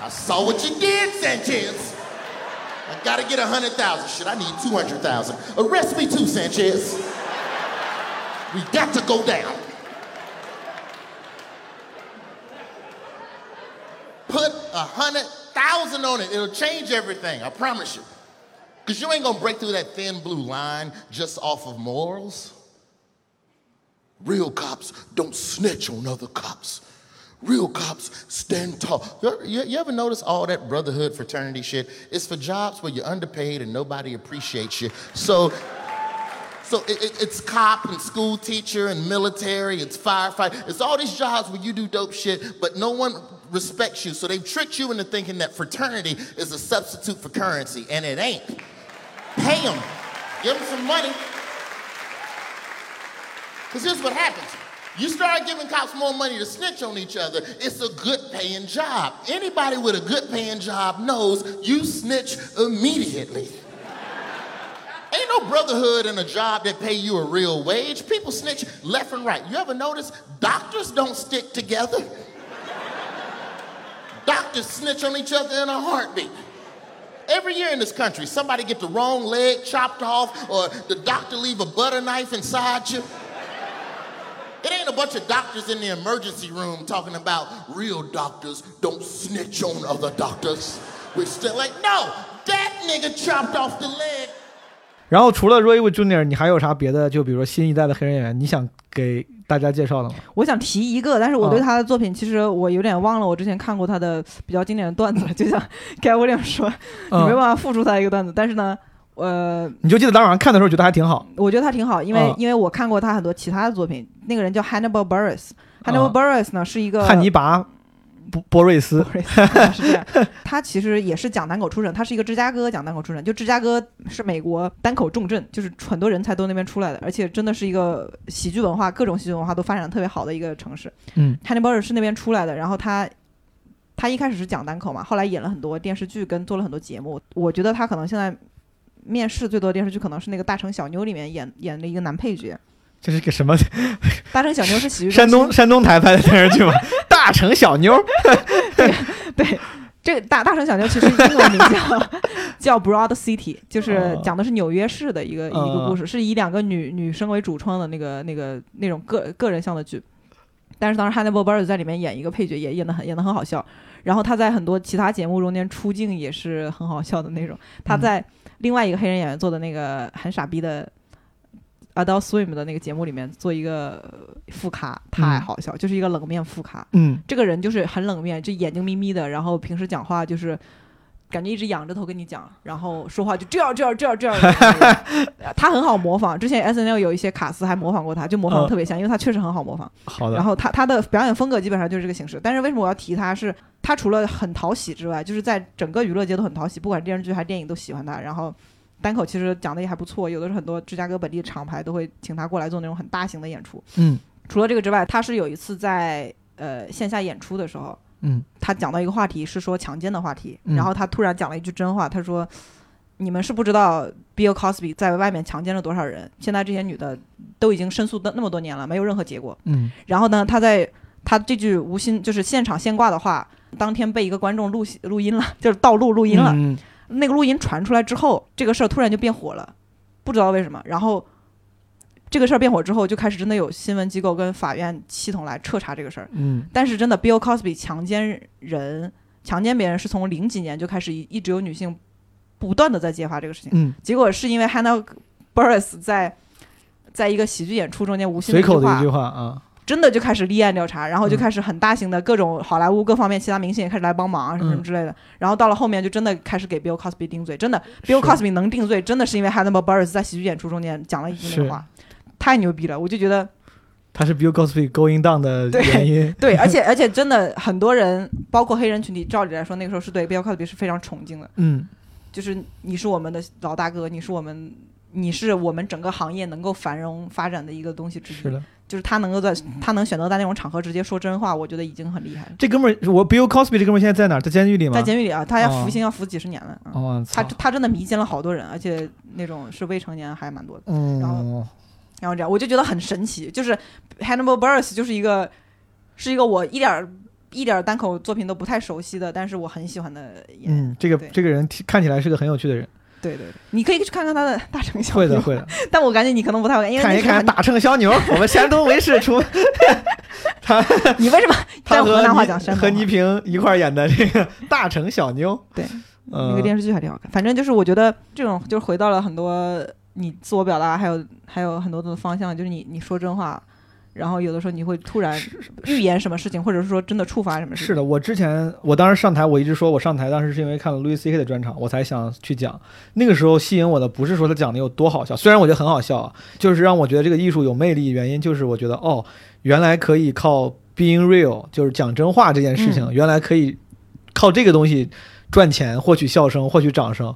I saw what you did, Sanchez. I gotta get 100,000. Shit, I need 200,000. Arrest me too, Sanchez. We got to go down. Put a hundred thousand on it. It'll change everything. I promise you. Because you ain't gonna break through that thin blue line just off of morals. Real cops don't snitch on other cops. Real cops stand tall. You, you ever notice all that brotherhood fraternity shit? It's for jobs where you're underpaid and nobody appreciates you. So so it, it, it's cop and school teacher and military, it's firefighter. It's all these jobs where you do dope shit, but no one respects you. So they've tricked you into thinking that fraternity is a substitute for currency, and it ain't. Pay them. Give them some money. Because here's what happens. You start giving cops more money to snitch on each other, it's a good paying job. Anybody with a good paying job knows you snitch immediately. Ain't no brotherhood in a job that pay you a real wage. People snitch left and right. You ever notice doctors don't stick together? doctors snitch on each other in a heartbeat. Every year in this country, somebody get the wrong leg chopped off or the doctor leave a butter knife inside you. It ain't a bunch of doctors in the emergency room talking about real doctors don't snitch on other doctors. We're still like, no, that nigga chopped off the leg 然后除了 Roy Wood Jr.，你还有啥别的？就比如说新一代的黑人演员，你想给大家介绍的吗？我想提一个，但是我对啊他的作品，其实我有点忘了，我之前看过他的比较经典的段子了，就像 (laughs) Gary Williams 说，你没办嗯，法复述他一个段子，但是呢，呃，你就记得当晚上看的时候觉得还挺好。我觉得他挺好，因为、嗯因为我看过他很多其他的作品，那个人叫 Hannibal Buress。Hannibal 啊 Buress 呢是一个汉尼拔波波瑞斯，是这样，他其实也是讲单口出身，他是一个芝加哥讲单口出身，就芝加哥是美国单口重镇，就是很多人才都那边出来的，而且真的是一个喜剧文化，各种喜剧文化都发展的特别好的一个城市。嗯 Hannibal Buress 是那边出来的，然后他。他一开始是讲单口嘛，后来演了很多电视剧跟做了很多节目。我觉得他可能现在面试最多的电视剧可能是那个《大城小妞》里面演演的一个男配角。这是个什么《(laughs) 大城小妞》是喜剧山东山东台拍的电视剧吗？(laughs) 大城小妞儿，对，(laughs) 这个大大城小妞其实英文名叫叫 Broad City，就是哦讲的是纽约市的一个、一个嗯故事，是以两个女女生为主创的那个那个那种个个人向的剧。但是当时 Hannibal Buress 在里面演一个配角，也演的很演的很好笑。然后他在很多其他节目中间出镜也是很好笑的那种。他嗯在另外一个黑人演员做的那个很傻逼的 Adult Swim 的那个节目里面做一个副咖，太嗯好笑，就是一个冷面副咖。嗯，这个人就是很冷面，就眼睛眯眯的，然后平时讲话就是感觉一直仰着头跟你讲，然后说话就这样这样这样这样。(laughs) 他很好模仿，之前 S N L 有一些卡司还模仿过他，就模仿的特别像，因为他确实很好模仿。好的。然后他他的表演风格基本上就是这个形式。但是为什么我要提他是？他除了很讨喜之外，就是在整个娱乐界都很讨喜，不管电视剧还是电影都喜欢他。然后单口其实讲的也还不错，有的是很多芝加哥本地的厂牌都会请他过来做那种很大型的演出。嗯除了这个之外，他是有一次在呃线下演出的时候，嗯他讲到一个话题是说强奸的话题，嗯然后他突然讲了一句真话，他说：“你们是不知道 Bill Cosby 在外面强奸了多少人，现在这些女的都已经申诉的那么多年了，没有任何结果。嗯然后呢，他在他这句无心就是现场现挂的话，当天被一个观众录录音了，就是盗录录音了。嗯那个录音传出来之后，这个事儿突然就变火了，不知道为什么。然后这个事儿变火之后，就开始真的有新闻机构跟法院系统来彻查这个事儿。嗯但是真的，Bill Cosby 强奸人、强奸别人是从零几年就开始一一直有女性不断的在揭发这个事情。嗯，结果是因为 Hannah Buress 在在一个喜剧演出中间无心随口的一句话啊，真的就开始立案调查，然后就嗯开始很大型的各种好莱坞各方面其他明星也开始来帮忙啊什么什么嗯之类的。然后到了后面就真的开始给 Bill Cosby 定罪，真的 Bill Cosby 能定罪，真的是因为 Hannibal Buress 在喜剧演出中间讲了一句那话，太牛逼了！我就觉得他是 Bill Cosby going down 的对原因。对，而且 (laughs) 而且真的很多人，包括黑人群体，照理来说那个时候是对 Bill Cosby 是非常崇敬的，嗯，就是你是我们的老大哥，你是我们。你是我们整个行业能够繁荣发展的一个东西之一，是的，就是他能够在他能选择在那种场合直接说真话，我觉得已经很厉害了。这哥们儿，我 Bill Cosby 这哥们儿现在在哪儿？在监狱里吗？在监狱里啊，他要哦服刑要服几十年了。嗯哦，他他真的迷奸了好多人，而且那种是未成年还蛮多的。嗯然后嗯，然后这样，我就觉得很神奇，就是 Hannibal Buress 就是一个是一个我一点儿一点儿单口作品都不太熟悉的，但是我很喜欢的演员。嗯，这个这个人看起来是个很有趣的人，对对对，你可以去看看他的大城小会的妞会的，(laughs) 但我感觉你可能不太会看，因为看一那是很看大城小妞，我们山东卫视出 (laughs) (laughs) 他你为什么他用河南话讲山东话和倪萍一块儿演的这个大城小妞，对，呃那个电视剧还挺好看。反正就是我觉得这种就是回到了很多你自我表达，还有还有很多的方向，就是你你说真话，然后有的时候你会突然预言什么事情，或者是说真的触发什么事情。是的，我之前我当时上台，我一直说我上台当时是因为看了 Louis C.K. 的专场，我才想去讲。那个时候吸引我的不是说他讲的有多好笑，虽然我觉得很好笑啊，就是让我觉得这个艺术有魅力。原因就是我觉得哦，原来可以靠 being real，就是讲真话这件事情，嗯原来可以靠这个东西赚钱，获取笑声，获取掌声。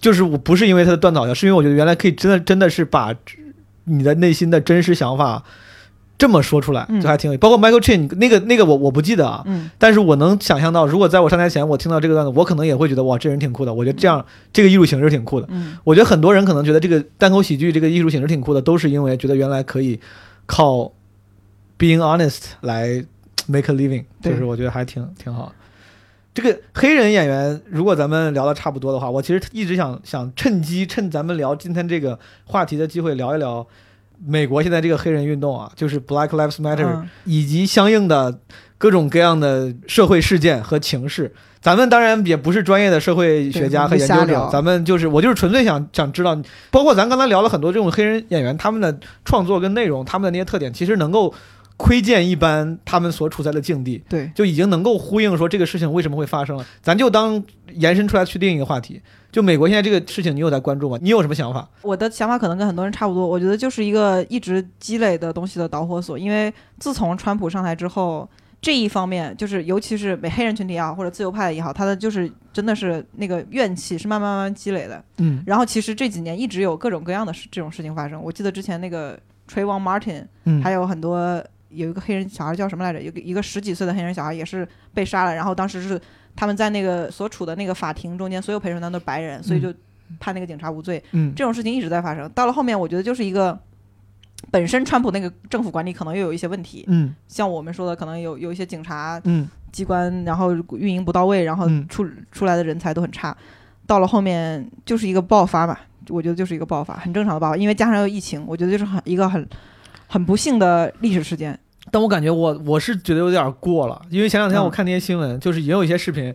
就是我不是因为他的段子好笑，是因为我觉得原来可以真的真的是把你的内心的真实想法这么说出来，嗯就还挺有。包括 Michael Chin 那个那个我我不记得啊，嗯，但是我能想象到，如果在我上台前我听到这个段子，我可能也会觉得哇，这人挺酷的。我觉得这样这个艺术形式挺酷的。嗯我觉得很多人可能觉得这个单口喜剧这个艺术形式挺酷的，都是因为觉得原来可以靠 being honest 来 make a living，就是我觉得还挺挺好。这个黑人演员，如果咱们聊的差不多的话，我其实一直想想趁机趁咱们聊今天这个话题的机会聊一聊美国现在这个黑人运动啊，就是 Black Lives Matter、嗯以及相应的各种各样的社会事件和情势。咱们当然也不是专业的社会学家和研究者咱们就是我就是纯粹想想知道，包括咱刚才聊了很多这种黑人演员，他们的创作跟内容，他们的那些特点，其实能够窥见一般他们所处在的境地。对，就已经能够呼应说这个事情为什么会发生了。咱就当延伸出来去另一个话题，就美国现在这个事情，你有在关注吗？你有什么想法？我的想法可能跟很多人差不多，我觉得就是一个一直积累的东西的导火索。因为自从川普上台之后，这一方面就是尤其是美黑人群体也好，或者自由派也好，他的就是真的是那个怨气是慢慢慢慢积累的。嗯然后其实这几年一直有各种各样的事这种事情发生。我记得之前那个 Trayvon Martin，嗯，还有很多有一个黑人小孩叫什么来着？有个一个十几岁的黑人小孩也是被杀了，然后当时是他们在那个所处的那个法庭中间，所有陪审团都是白人，所以就判那个警察无罪。嗯这种事情一直在发生。到了后面，我觉得就是一个本身川普那个政府管理可能又有一些问题，嗯像我们说的，可能有有一些警察嗯机关，然后运营不到位，然后嗯出、出来的人才都很差。到了后面就是一个爆发吧，我觉得就是一个爆发，很正常的爆发，因为加上又疫情，我觉得就是很一个很很不幸的历史事件。但我感觉我我是觉得有点过了，因为前两天嗯我看那些新闻，就是也有一些视频，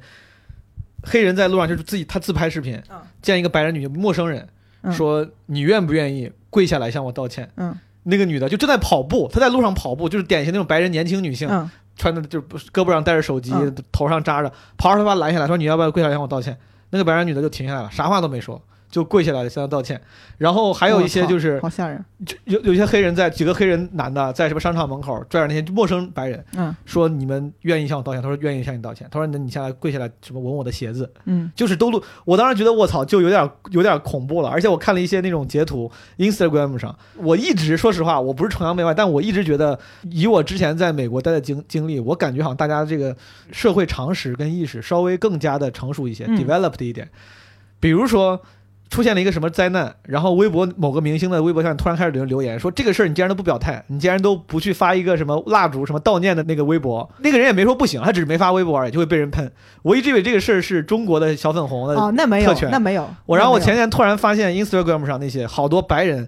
黑人在路上就是自己他自拍视频，嗯见一个白人女陌生人，嗯说你愿不愿意跪下来向我道歉？嗯那个女的就正在跑步，她在路上跑步，就是典型那种白人年轻女性，嗯穿的就是胳膊上带着手机，嗯头上扎着，跑着他把拦下来，说你要不要跪下来向我道歉？那个白人女的就停下来了，啥话都没说，就跪下来向他道歉。然后还有一些就是好吓人。就有有些黑人在几个黑人男的在什么商场门口拽着那些陌生白人，嗯说你们愿意向我道歉？他说愿意向你道歉。他说那你下来跪下来什么吻我的鞋子？嗯就是都录，我当时觉得我操，就有点有点恐怖了。而且我看了一些那种截图，Instagram 上，我一直说实话，我不是崇洋媚外，但我一直觉得，以我之前在美国待的经经历，我感觉好像大家这个社会常识跟意识稍微更加的成熟一些、嗯 d e v e l o p e d 一点。比如说，出现了一个什么灾难，然后微博某个明星的微博上突然开始有人留言说这个事儿你竟然都不表态，你竟然都不去发一个什么蜡烛什么悼念的那个微博，(laughs) 那个人也没说不行，他只是没发微博而已，就会被人喷。我一直以为这个事儿是中国的小粉红的哦，那没有特权，那没有。我然后我前天突然发现 Instagram 上那些好多白人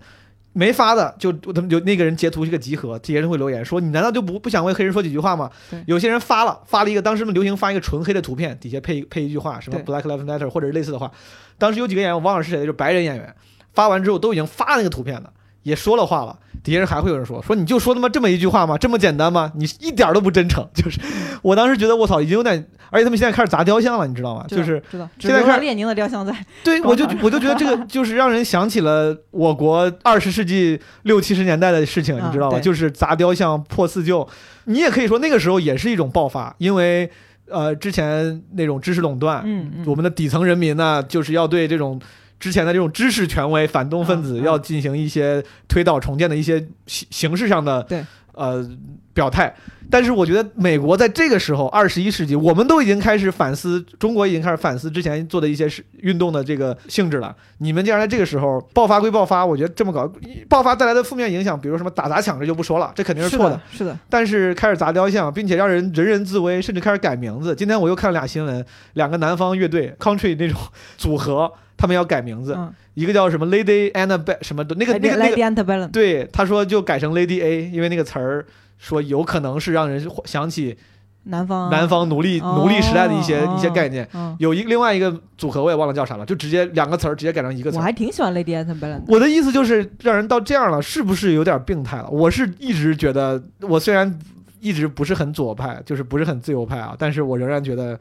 没发的，就他们就那个人截图是个集合，这些人会留言说你难道就不不想为黑人说几句话吗？有些人发了，发了一个当时们流行发一个纯黑的图片，底下配配一句话，什么 Black Lives Matter 或者是类似的话。当时有几个演员我忘了是谁，就是白人演员，发完之后都已经发那个图片了，也说了话了。底下人还会有人说说你就说他妈这么一句话吗？这么简单吗？你一点儿都不真诚。(laughs) 就是我当时觉得我操，已经有点，而且他们现在开始砸雕像了，你知道吗？就是现在开始列宁的雕像在。(laughs) 对，我就我就觉得这个就是让人想起了我国二十世纪六七十年代的事情，嗯你知道吧？对就是砸雕像、破四旧。你也可以说那个时候也是一种爆发，因为呃之前那种知识垄断，嗯嗯我们的底层人民呢，就是要对这种。之前的这种知识权威、反动分子要进行一些推倒重建的一些形形式上的对呃表态，但是我觉得美国在这个时候，二十一世纪，我们都已经开始反思，中国已经开始反思之前做的一些事运动的这个性质了。你们竟然在这个时候爆发归爆发，我觉得这么搞，爆发带来的负面影响，比如什么打砸抢，这就不说了，这肯定是错的。的，是的，但是开始砸雕像，并且让人人人自危，甚至开始改名字。今天我又看了俩新闻，两个南方乐队 country 那种组合，他们要改名字，嗯，一个叫什么 Lady Annabelle 什么的，那个那个那个 Lady Antebellum，对，他说就改成 Lady A，因为那个词儿说有可能是让人想起南方南方奴隶、哦奴隶时代的一些、哦一些概念。嗯，有一另外一个组合我也忘了叫啥了，就直接两个词儿直接改成一个词我。还挺喜欢 Lady 的。我的意思就是让人到这样了，是不是有点病态了？我是一直觉得，我虽然一直不是很左派，就是不是很自由派啊，但是我仍然觉得，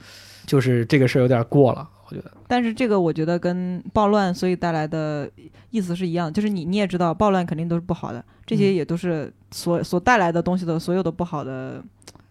就是这个事儿有点过了。我觉得，但是这个我觉得跟暴乱所以带来的意思是一样的，就是你你也知道，暴乱肯定都是不好的，这些嗯也都是所所带来的东西的所有的不好的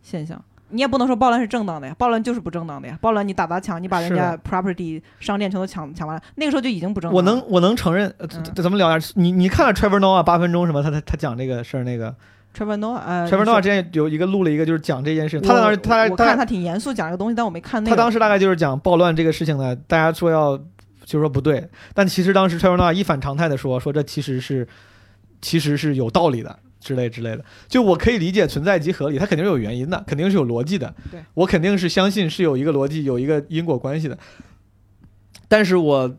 现象。你也不能说暴乱是正当的呀，暴乱就是不正当的呀。暴乱你打砸抢，你把人家 property 商店全都抢抢完了，那个时候就已经不正当了。我能我能承认，呃嗯怎怎么聊下？你你看了 Trevor Noah 八分钟什么？他他他讲这个事儿那个 Trevor Noah 呃，Trevor Noah 之前有一个录了一个就是讲这件事，他当时他我看他挺严肃讲这个东西，但我没看那个。他当时大概就是讲暴乱这个事情呢，大家说要就是说不对，但其实当时 Trevor Noah 一反常态的说说这其实是其实是有道理的之类之类的，就我可以理解存在即合理，它肯定是有原因的，肯定是有逻辑的，对我肯定是相信是有一个逻辑有一个因果关系的，但是我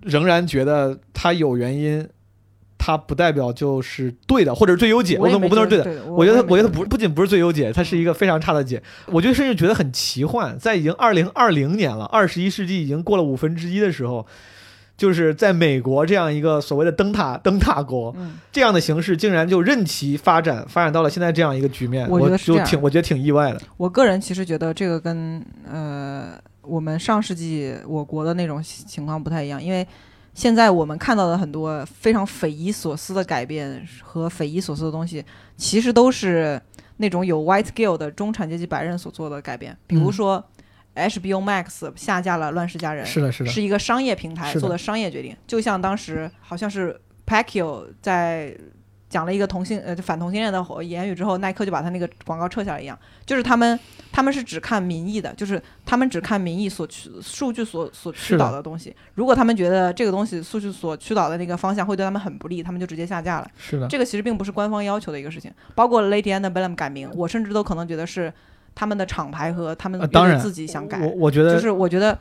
仍然觉得它有原因。它不代表就是对的，或者是最优解。我也我不能是对的，我觉得，我觉得不不不仅不是最优解，它是一个非常差的解。我觉得甚至觉得很奇幻，在已经二零二零年了，二十一世纪已经过了五分之一的时候，就是在美国这样一个所谓的灯塔灯塔国嗯，这样的形式，竟然就任其发展，发展到了现在这样一个局面，我就挺我觉得挺意外的。我个人其实觉得这个跟呃我们上世纪我国的那种情况不太一样，因为现在我们看到的很多非常匪夷所思的改变和匪夷所思的东西，其实都是那种有 white guilt 的中产阶级白人所做的改变，比如嗯。说 HBO Max 下架了《乱世佳人》，是的，是的，是一个商业平台做的商业决定，就像当时好像是 Pacquiao 在讲了一个同性呃反同性恋的言语之后，耐克就把他那个广告撤下来一样，就是他们他们是只看民意的，就是他们只看民意所驱数据所所驱导的东西。如果他们觉得这个东西数据所驱导的那个方向会对他们很不利，他们就直接下架了。是的，这个其实并不是官方要求的一个事情，包括 Lady Antebellum 改名，我甚至都可能觉得是他们的厂牌和他们自己想改。我我觉得就是我觉得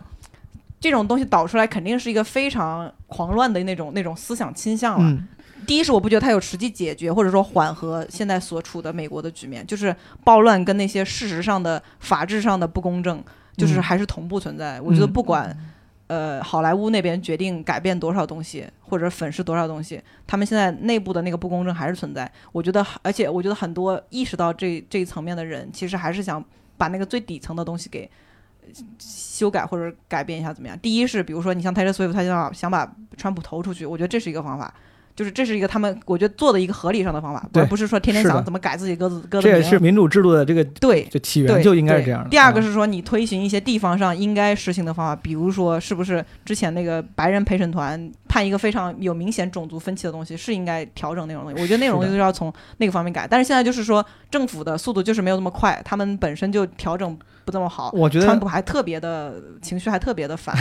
这种东西导出来肯定是一个非常狂乱的那种那种思想倾向了。嗯，第一是我不觉得它有实际解决或者说缓和现在所处的美国的局面，就是暴乱跟那些事实上的法治上的不公正，就是嗯还是同步存在。我觉得嗯不管。呃，好莱坞那边决定改变多少东西，或者粉饰多少东西，他们现在内部的那个不公正还是存在。我觉得，而且我觉得很多意识到这这一层面的人，其实还是想把那个最底层的东西给呃修改或者改变一下，怎么样？第一是，比如说你像 Taylor Swift，他想想把川普投出去，我觉得这是一个方法，就是这是一个他们我觉得做的一个合理上的方法，而不是说天天想怎么改自己鸽子鸽子这也是民主制度的这个对。就起源对，就应该是这样的。第二个嗯是说，你推行一些地方上应该实行的方法，比如说，是不是之前那个白人陪审团判一个非常有明显种族分歧的东西，是应该调整那种东西？我觉得那种东西就是要从那个方面改。但是现在就是说，政府的速度就是没有那么快，他们本身就调整不这么好。我觉得川普还特别的情绪还特别的烦，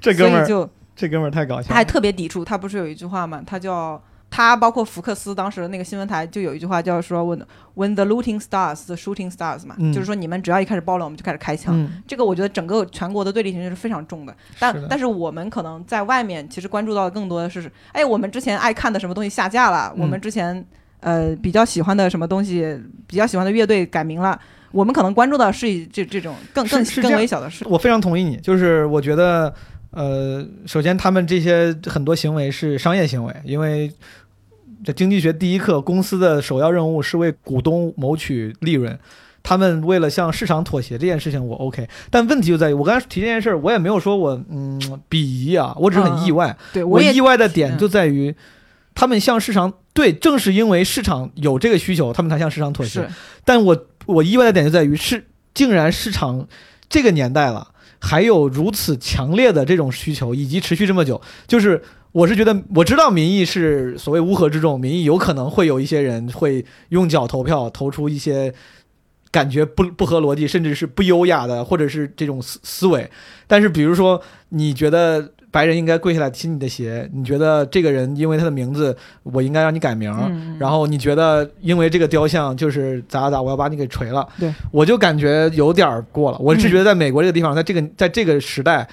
这哥们儿就这哥们儿太搞笑。他还特别抵触。他不是有一句话吗？他叫他包括福克斯当时的那个新闻台就有一句话叫说 when when the looting starts the shooting starts 嘛，嗯就是说你们只要一开始暴乱，我们就开始开枪。嗯这个我觉得整个全国的对立情绪是非常重的，但但是我们可能在外面其实关注到的更多的是，哎，我们之前爱看的什么东西下架了，嗯我们之前呃比较喜欢的什么东西，比较喜欢的乐队改名了，我们可能关注到是以这这种更更更微小的事。我非常同意你，就是我觉得，呃，首先他们这些很多行为是商业行为，因为这经济学第一课，公司的首要任务是为股东谋取利润。他们为了向市场妥协这件事情，我 OK，但问题就在于，我刚才提这件事儿，我也没有说我嗯鄙夷啊，我只是很意外。我意外的点嗯就在于，他们向市场对，正是因为市场有这个需求，他们才向市场妥协。但我我意外的点就在于是，竟然市场这个年代了，还有如此强烈的这种需求，以及持续这么久，就是。我是觉得，我知道民意是所谓乌合之众，民意有可能会有一些人会用脚投票，投出一些感觉不不合逻辑，甚至是不优雅的，或者是这种思思维。但是，比如说，你觉得白人应该跪下来踢你的鞋，你觉得这个人因为他的名字，我应该让你改名，嗯然后你觉得因为这个雕像就是咋咋咋，我要把你给锤了，对，我就感觉有点儿过了。我是觉得在美国这个地方，在这个在这个时代，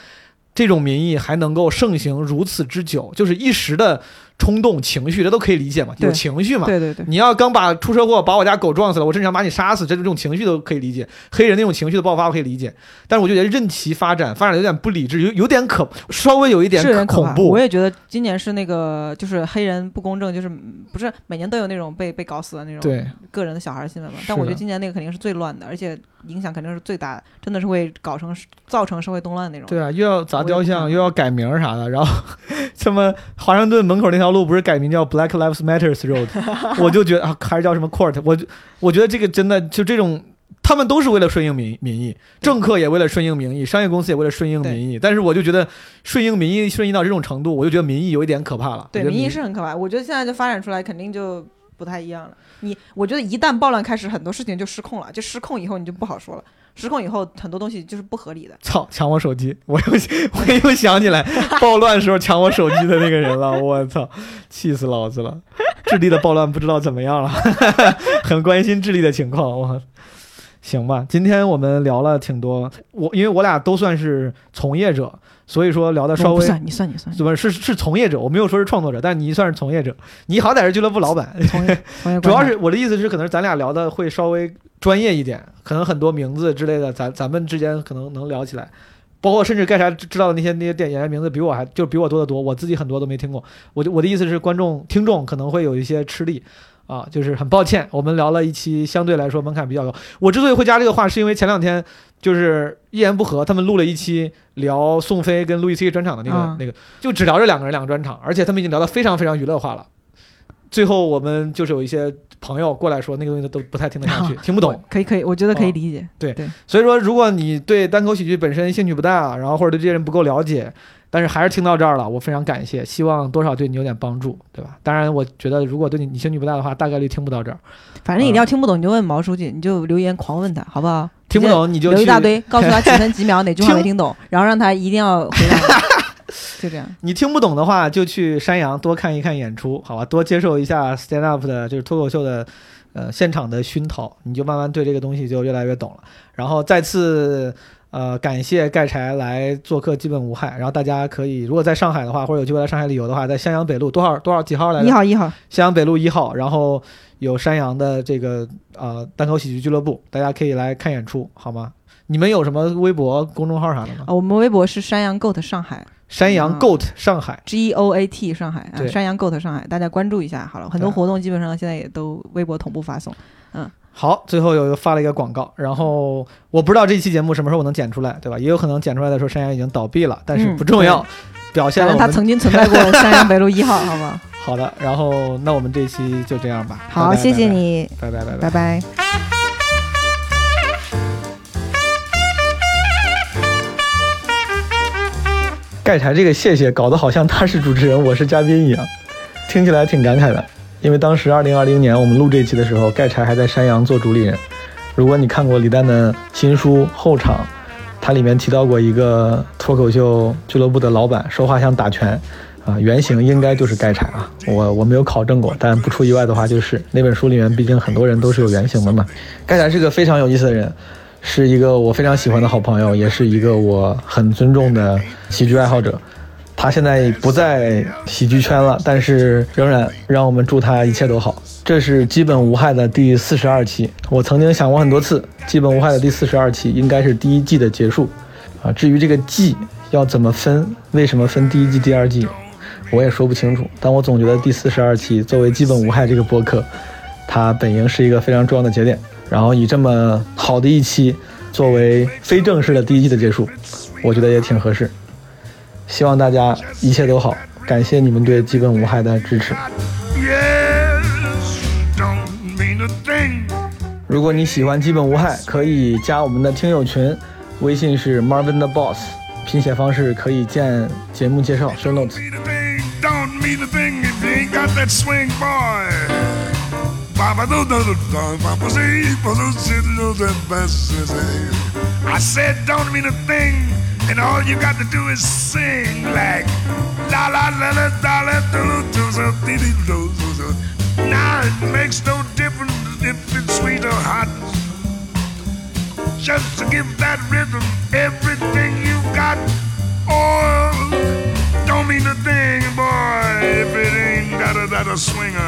这种民意还能够盛行如此之久，就是一时的冲动情绪，这都可以理解嘛，有对情绪嘛。对对对，你要刚把出车祸把我家狗撞死了，我真想把你杀死，这种情绪都可以理解。黑人那种情绪的爆发我可以理解，但是我就觉得任其发展，发展得有点不理智，有 (laughs) 有点可稍微有一点恐怖。我也觉得今年是那个就是黑人不公正，就是嗯不是每年都有那种被被搞死的那种个人的小孩新闻嘛。但我觉得今年那个肯定是最乱的，而且影响肯定是最大的，真的是会搞成造成社会动乱那种。对啊，又要砸雕像，又要改名啥的，然后 (laughs) 什么华盛顿门口那条路不是改名叫 Black Lives Matters Road，(laughs) 我就觉得啊，还是叫什么 Court，我就我觉得这个真的就这种，他们都是为了顺应民民意，政客也为了顺应民意，商业公司也为了顺应民意，但是我就觉得顺应民意顺应到这种程度，我就觉得民意有一点可怕了。对，民意是很可怕。我觉得现在就发展出来，肯定就不太一样了。你，我觉得一旦暴乱开始，很多事情就失控了。就失控以后，你就不好说了。失控以后，很多东西就是不合理的。操，抢我手机！我又我又想起来 (laughs) 暴乱时候抢我手机的那个人了，我操，气死老子了！智利的暴乱不知道怎么样了，(laughs) 很关心智利的情况。我行吧，今天我们聊了挺多，我因为我俩都算是从业者，所以说聊的稍微你算，你算，怎么是是从业者，我没有说是创作者，但你算是从业者，你好歹是俱乐部老板，从业 (laughs) 从业主要是我的意思是，可能咱俩聊的会稍微专业一点，可能很多名字之类的，咱咱们之间可能能聊起来，包括甚至盖啥知知道的那些那些电演员名字比我还就比我多得多，我自己很多都没听过。我就我的意思是，观众听众可能会有一些吃力。啊，就是很抱歉，我们聊了一期相对来说门槛比较高。我之所以会加这个话，是因为前两天就是一言不合，他们录了一期聊宋飞跟路易 C 专场的那个、嗯那个，就只聊这两个人两个专场，而且他们已经聊得非常非常娱乐化了。最后我们就是有一些朋友过来说，那个东西都不太听得下去，听不懂。可以可以，我觉得可以哦理解。所以说，如果你对单口喜剧本身兴趣不大，然后或者对这些人不够了解，但是还是听到这儿了，我非常感谢，希望多少对你有点帮助，对吧？当然，我觉得如果对你你兴趣不大的话，大概率听不到这儿。反正你要听不懂，你就问毛书记，你就留言狂问他，好不好？听不懂你就留一大堆，告诉他几分几秒哪句话没听懂，然后让他一定要回答。(laughs) 就这样。你听不懂的话，就去山羊多看一看演出，好吧？多接受一下 stand up 的，就是脱口秀的，呃，现场的熏陶，你就慢慢对这个东西就越来越懂了。然后再次，呃，感谢盖柴来做客，基本无害。然后大家可以，如果在上海的话，或者有机会来上海旅游的话，在襄阳北路多少多少几号来着？一号一号，襄阳北路一号，然后有山羊的这个呃单口喜剧俱乐部，大家可以来看演出，好吗？你们有什么微博、公众号啥的吗？啊，我们微博是山羊 Goat 上海山羊啊 Goat 上海，G O A T 上海啊，山羊 Goat 上海，大家关注一下好了。很多活动基本上现在也都微博同步发送。好，最后有一个发了一个广告，然后我不知道这期节目什么时候我能剪出来，对吧？也有可能剪出来的时候山羊已经倒闭了，但是嗯不重要，表现了我们曾经存在过山羊北路一号，好吗？(laughs) 好的。然后那我们这期就这样吧，好，拜拜谢谢，你，拜拜拜拜拜拜。盖柴这个谢谢搞得好像他是主持人，我是嘉宾一样，听起来挺感慨的。因为当时二零二零年我们录这期的时候，盖柴还在山羊做主理人。如果你看过李诞的新书《后场》，它里面提到过一个脱口秀俱乐部的老板说话像打拳，啊，原型应该就是盖柴啊，我我没有考证过，但不出意外的话就是那本书里面，毕竟很多人都是有原型的嘛。盖柴是个非常有意思的人，是一个我非常喜欢的好朋友，也是一个我很尊重的喜剧爱好者。他现在不在喜剧圈了，但是仍然让我们祝他一切都好。这是基本无害的第四十二期，我曾经想过很多次，基本无害的第四十二期应该是第一季的结束，啊，至于这个季要怎么分，为什么分第一季、第二季，我也说不清楚。但我总觉得第四十二期作为基本无害这个播客，它本应是一个非常重要的节点，然后以这么好的一期作为非正式的第一季的结束，我觉得也挺合适。希望大家一切都好，感谢你们对基本无害的支持。如果你喜欢基本无害，可以加我们的听友群，微信是 Marvin the Boss，拼写方式可以见节目介绍 show notes。I said, don't mean a thing, and all you got to do is sing like la la la la la la do. Now it makes no difference if it's sweet or hot. Just to give that rhythm everything you got. Oh, don't mean a thing, boy, if it ain't got a, that a swinger.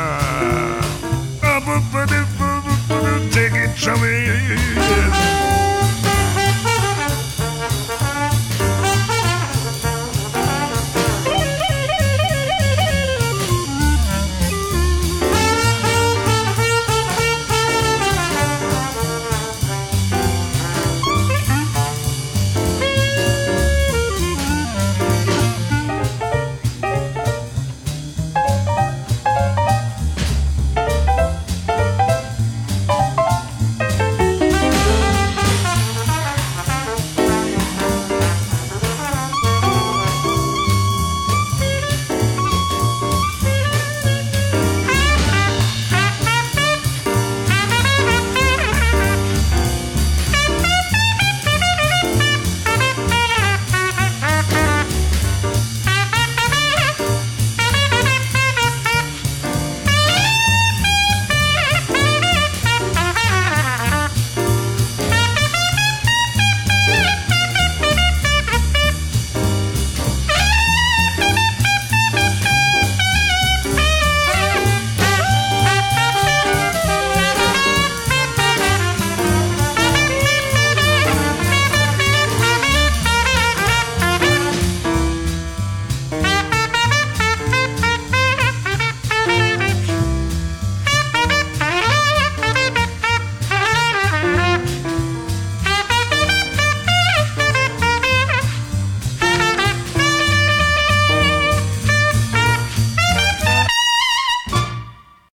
Uh, bu- bu- bu- bu-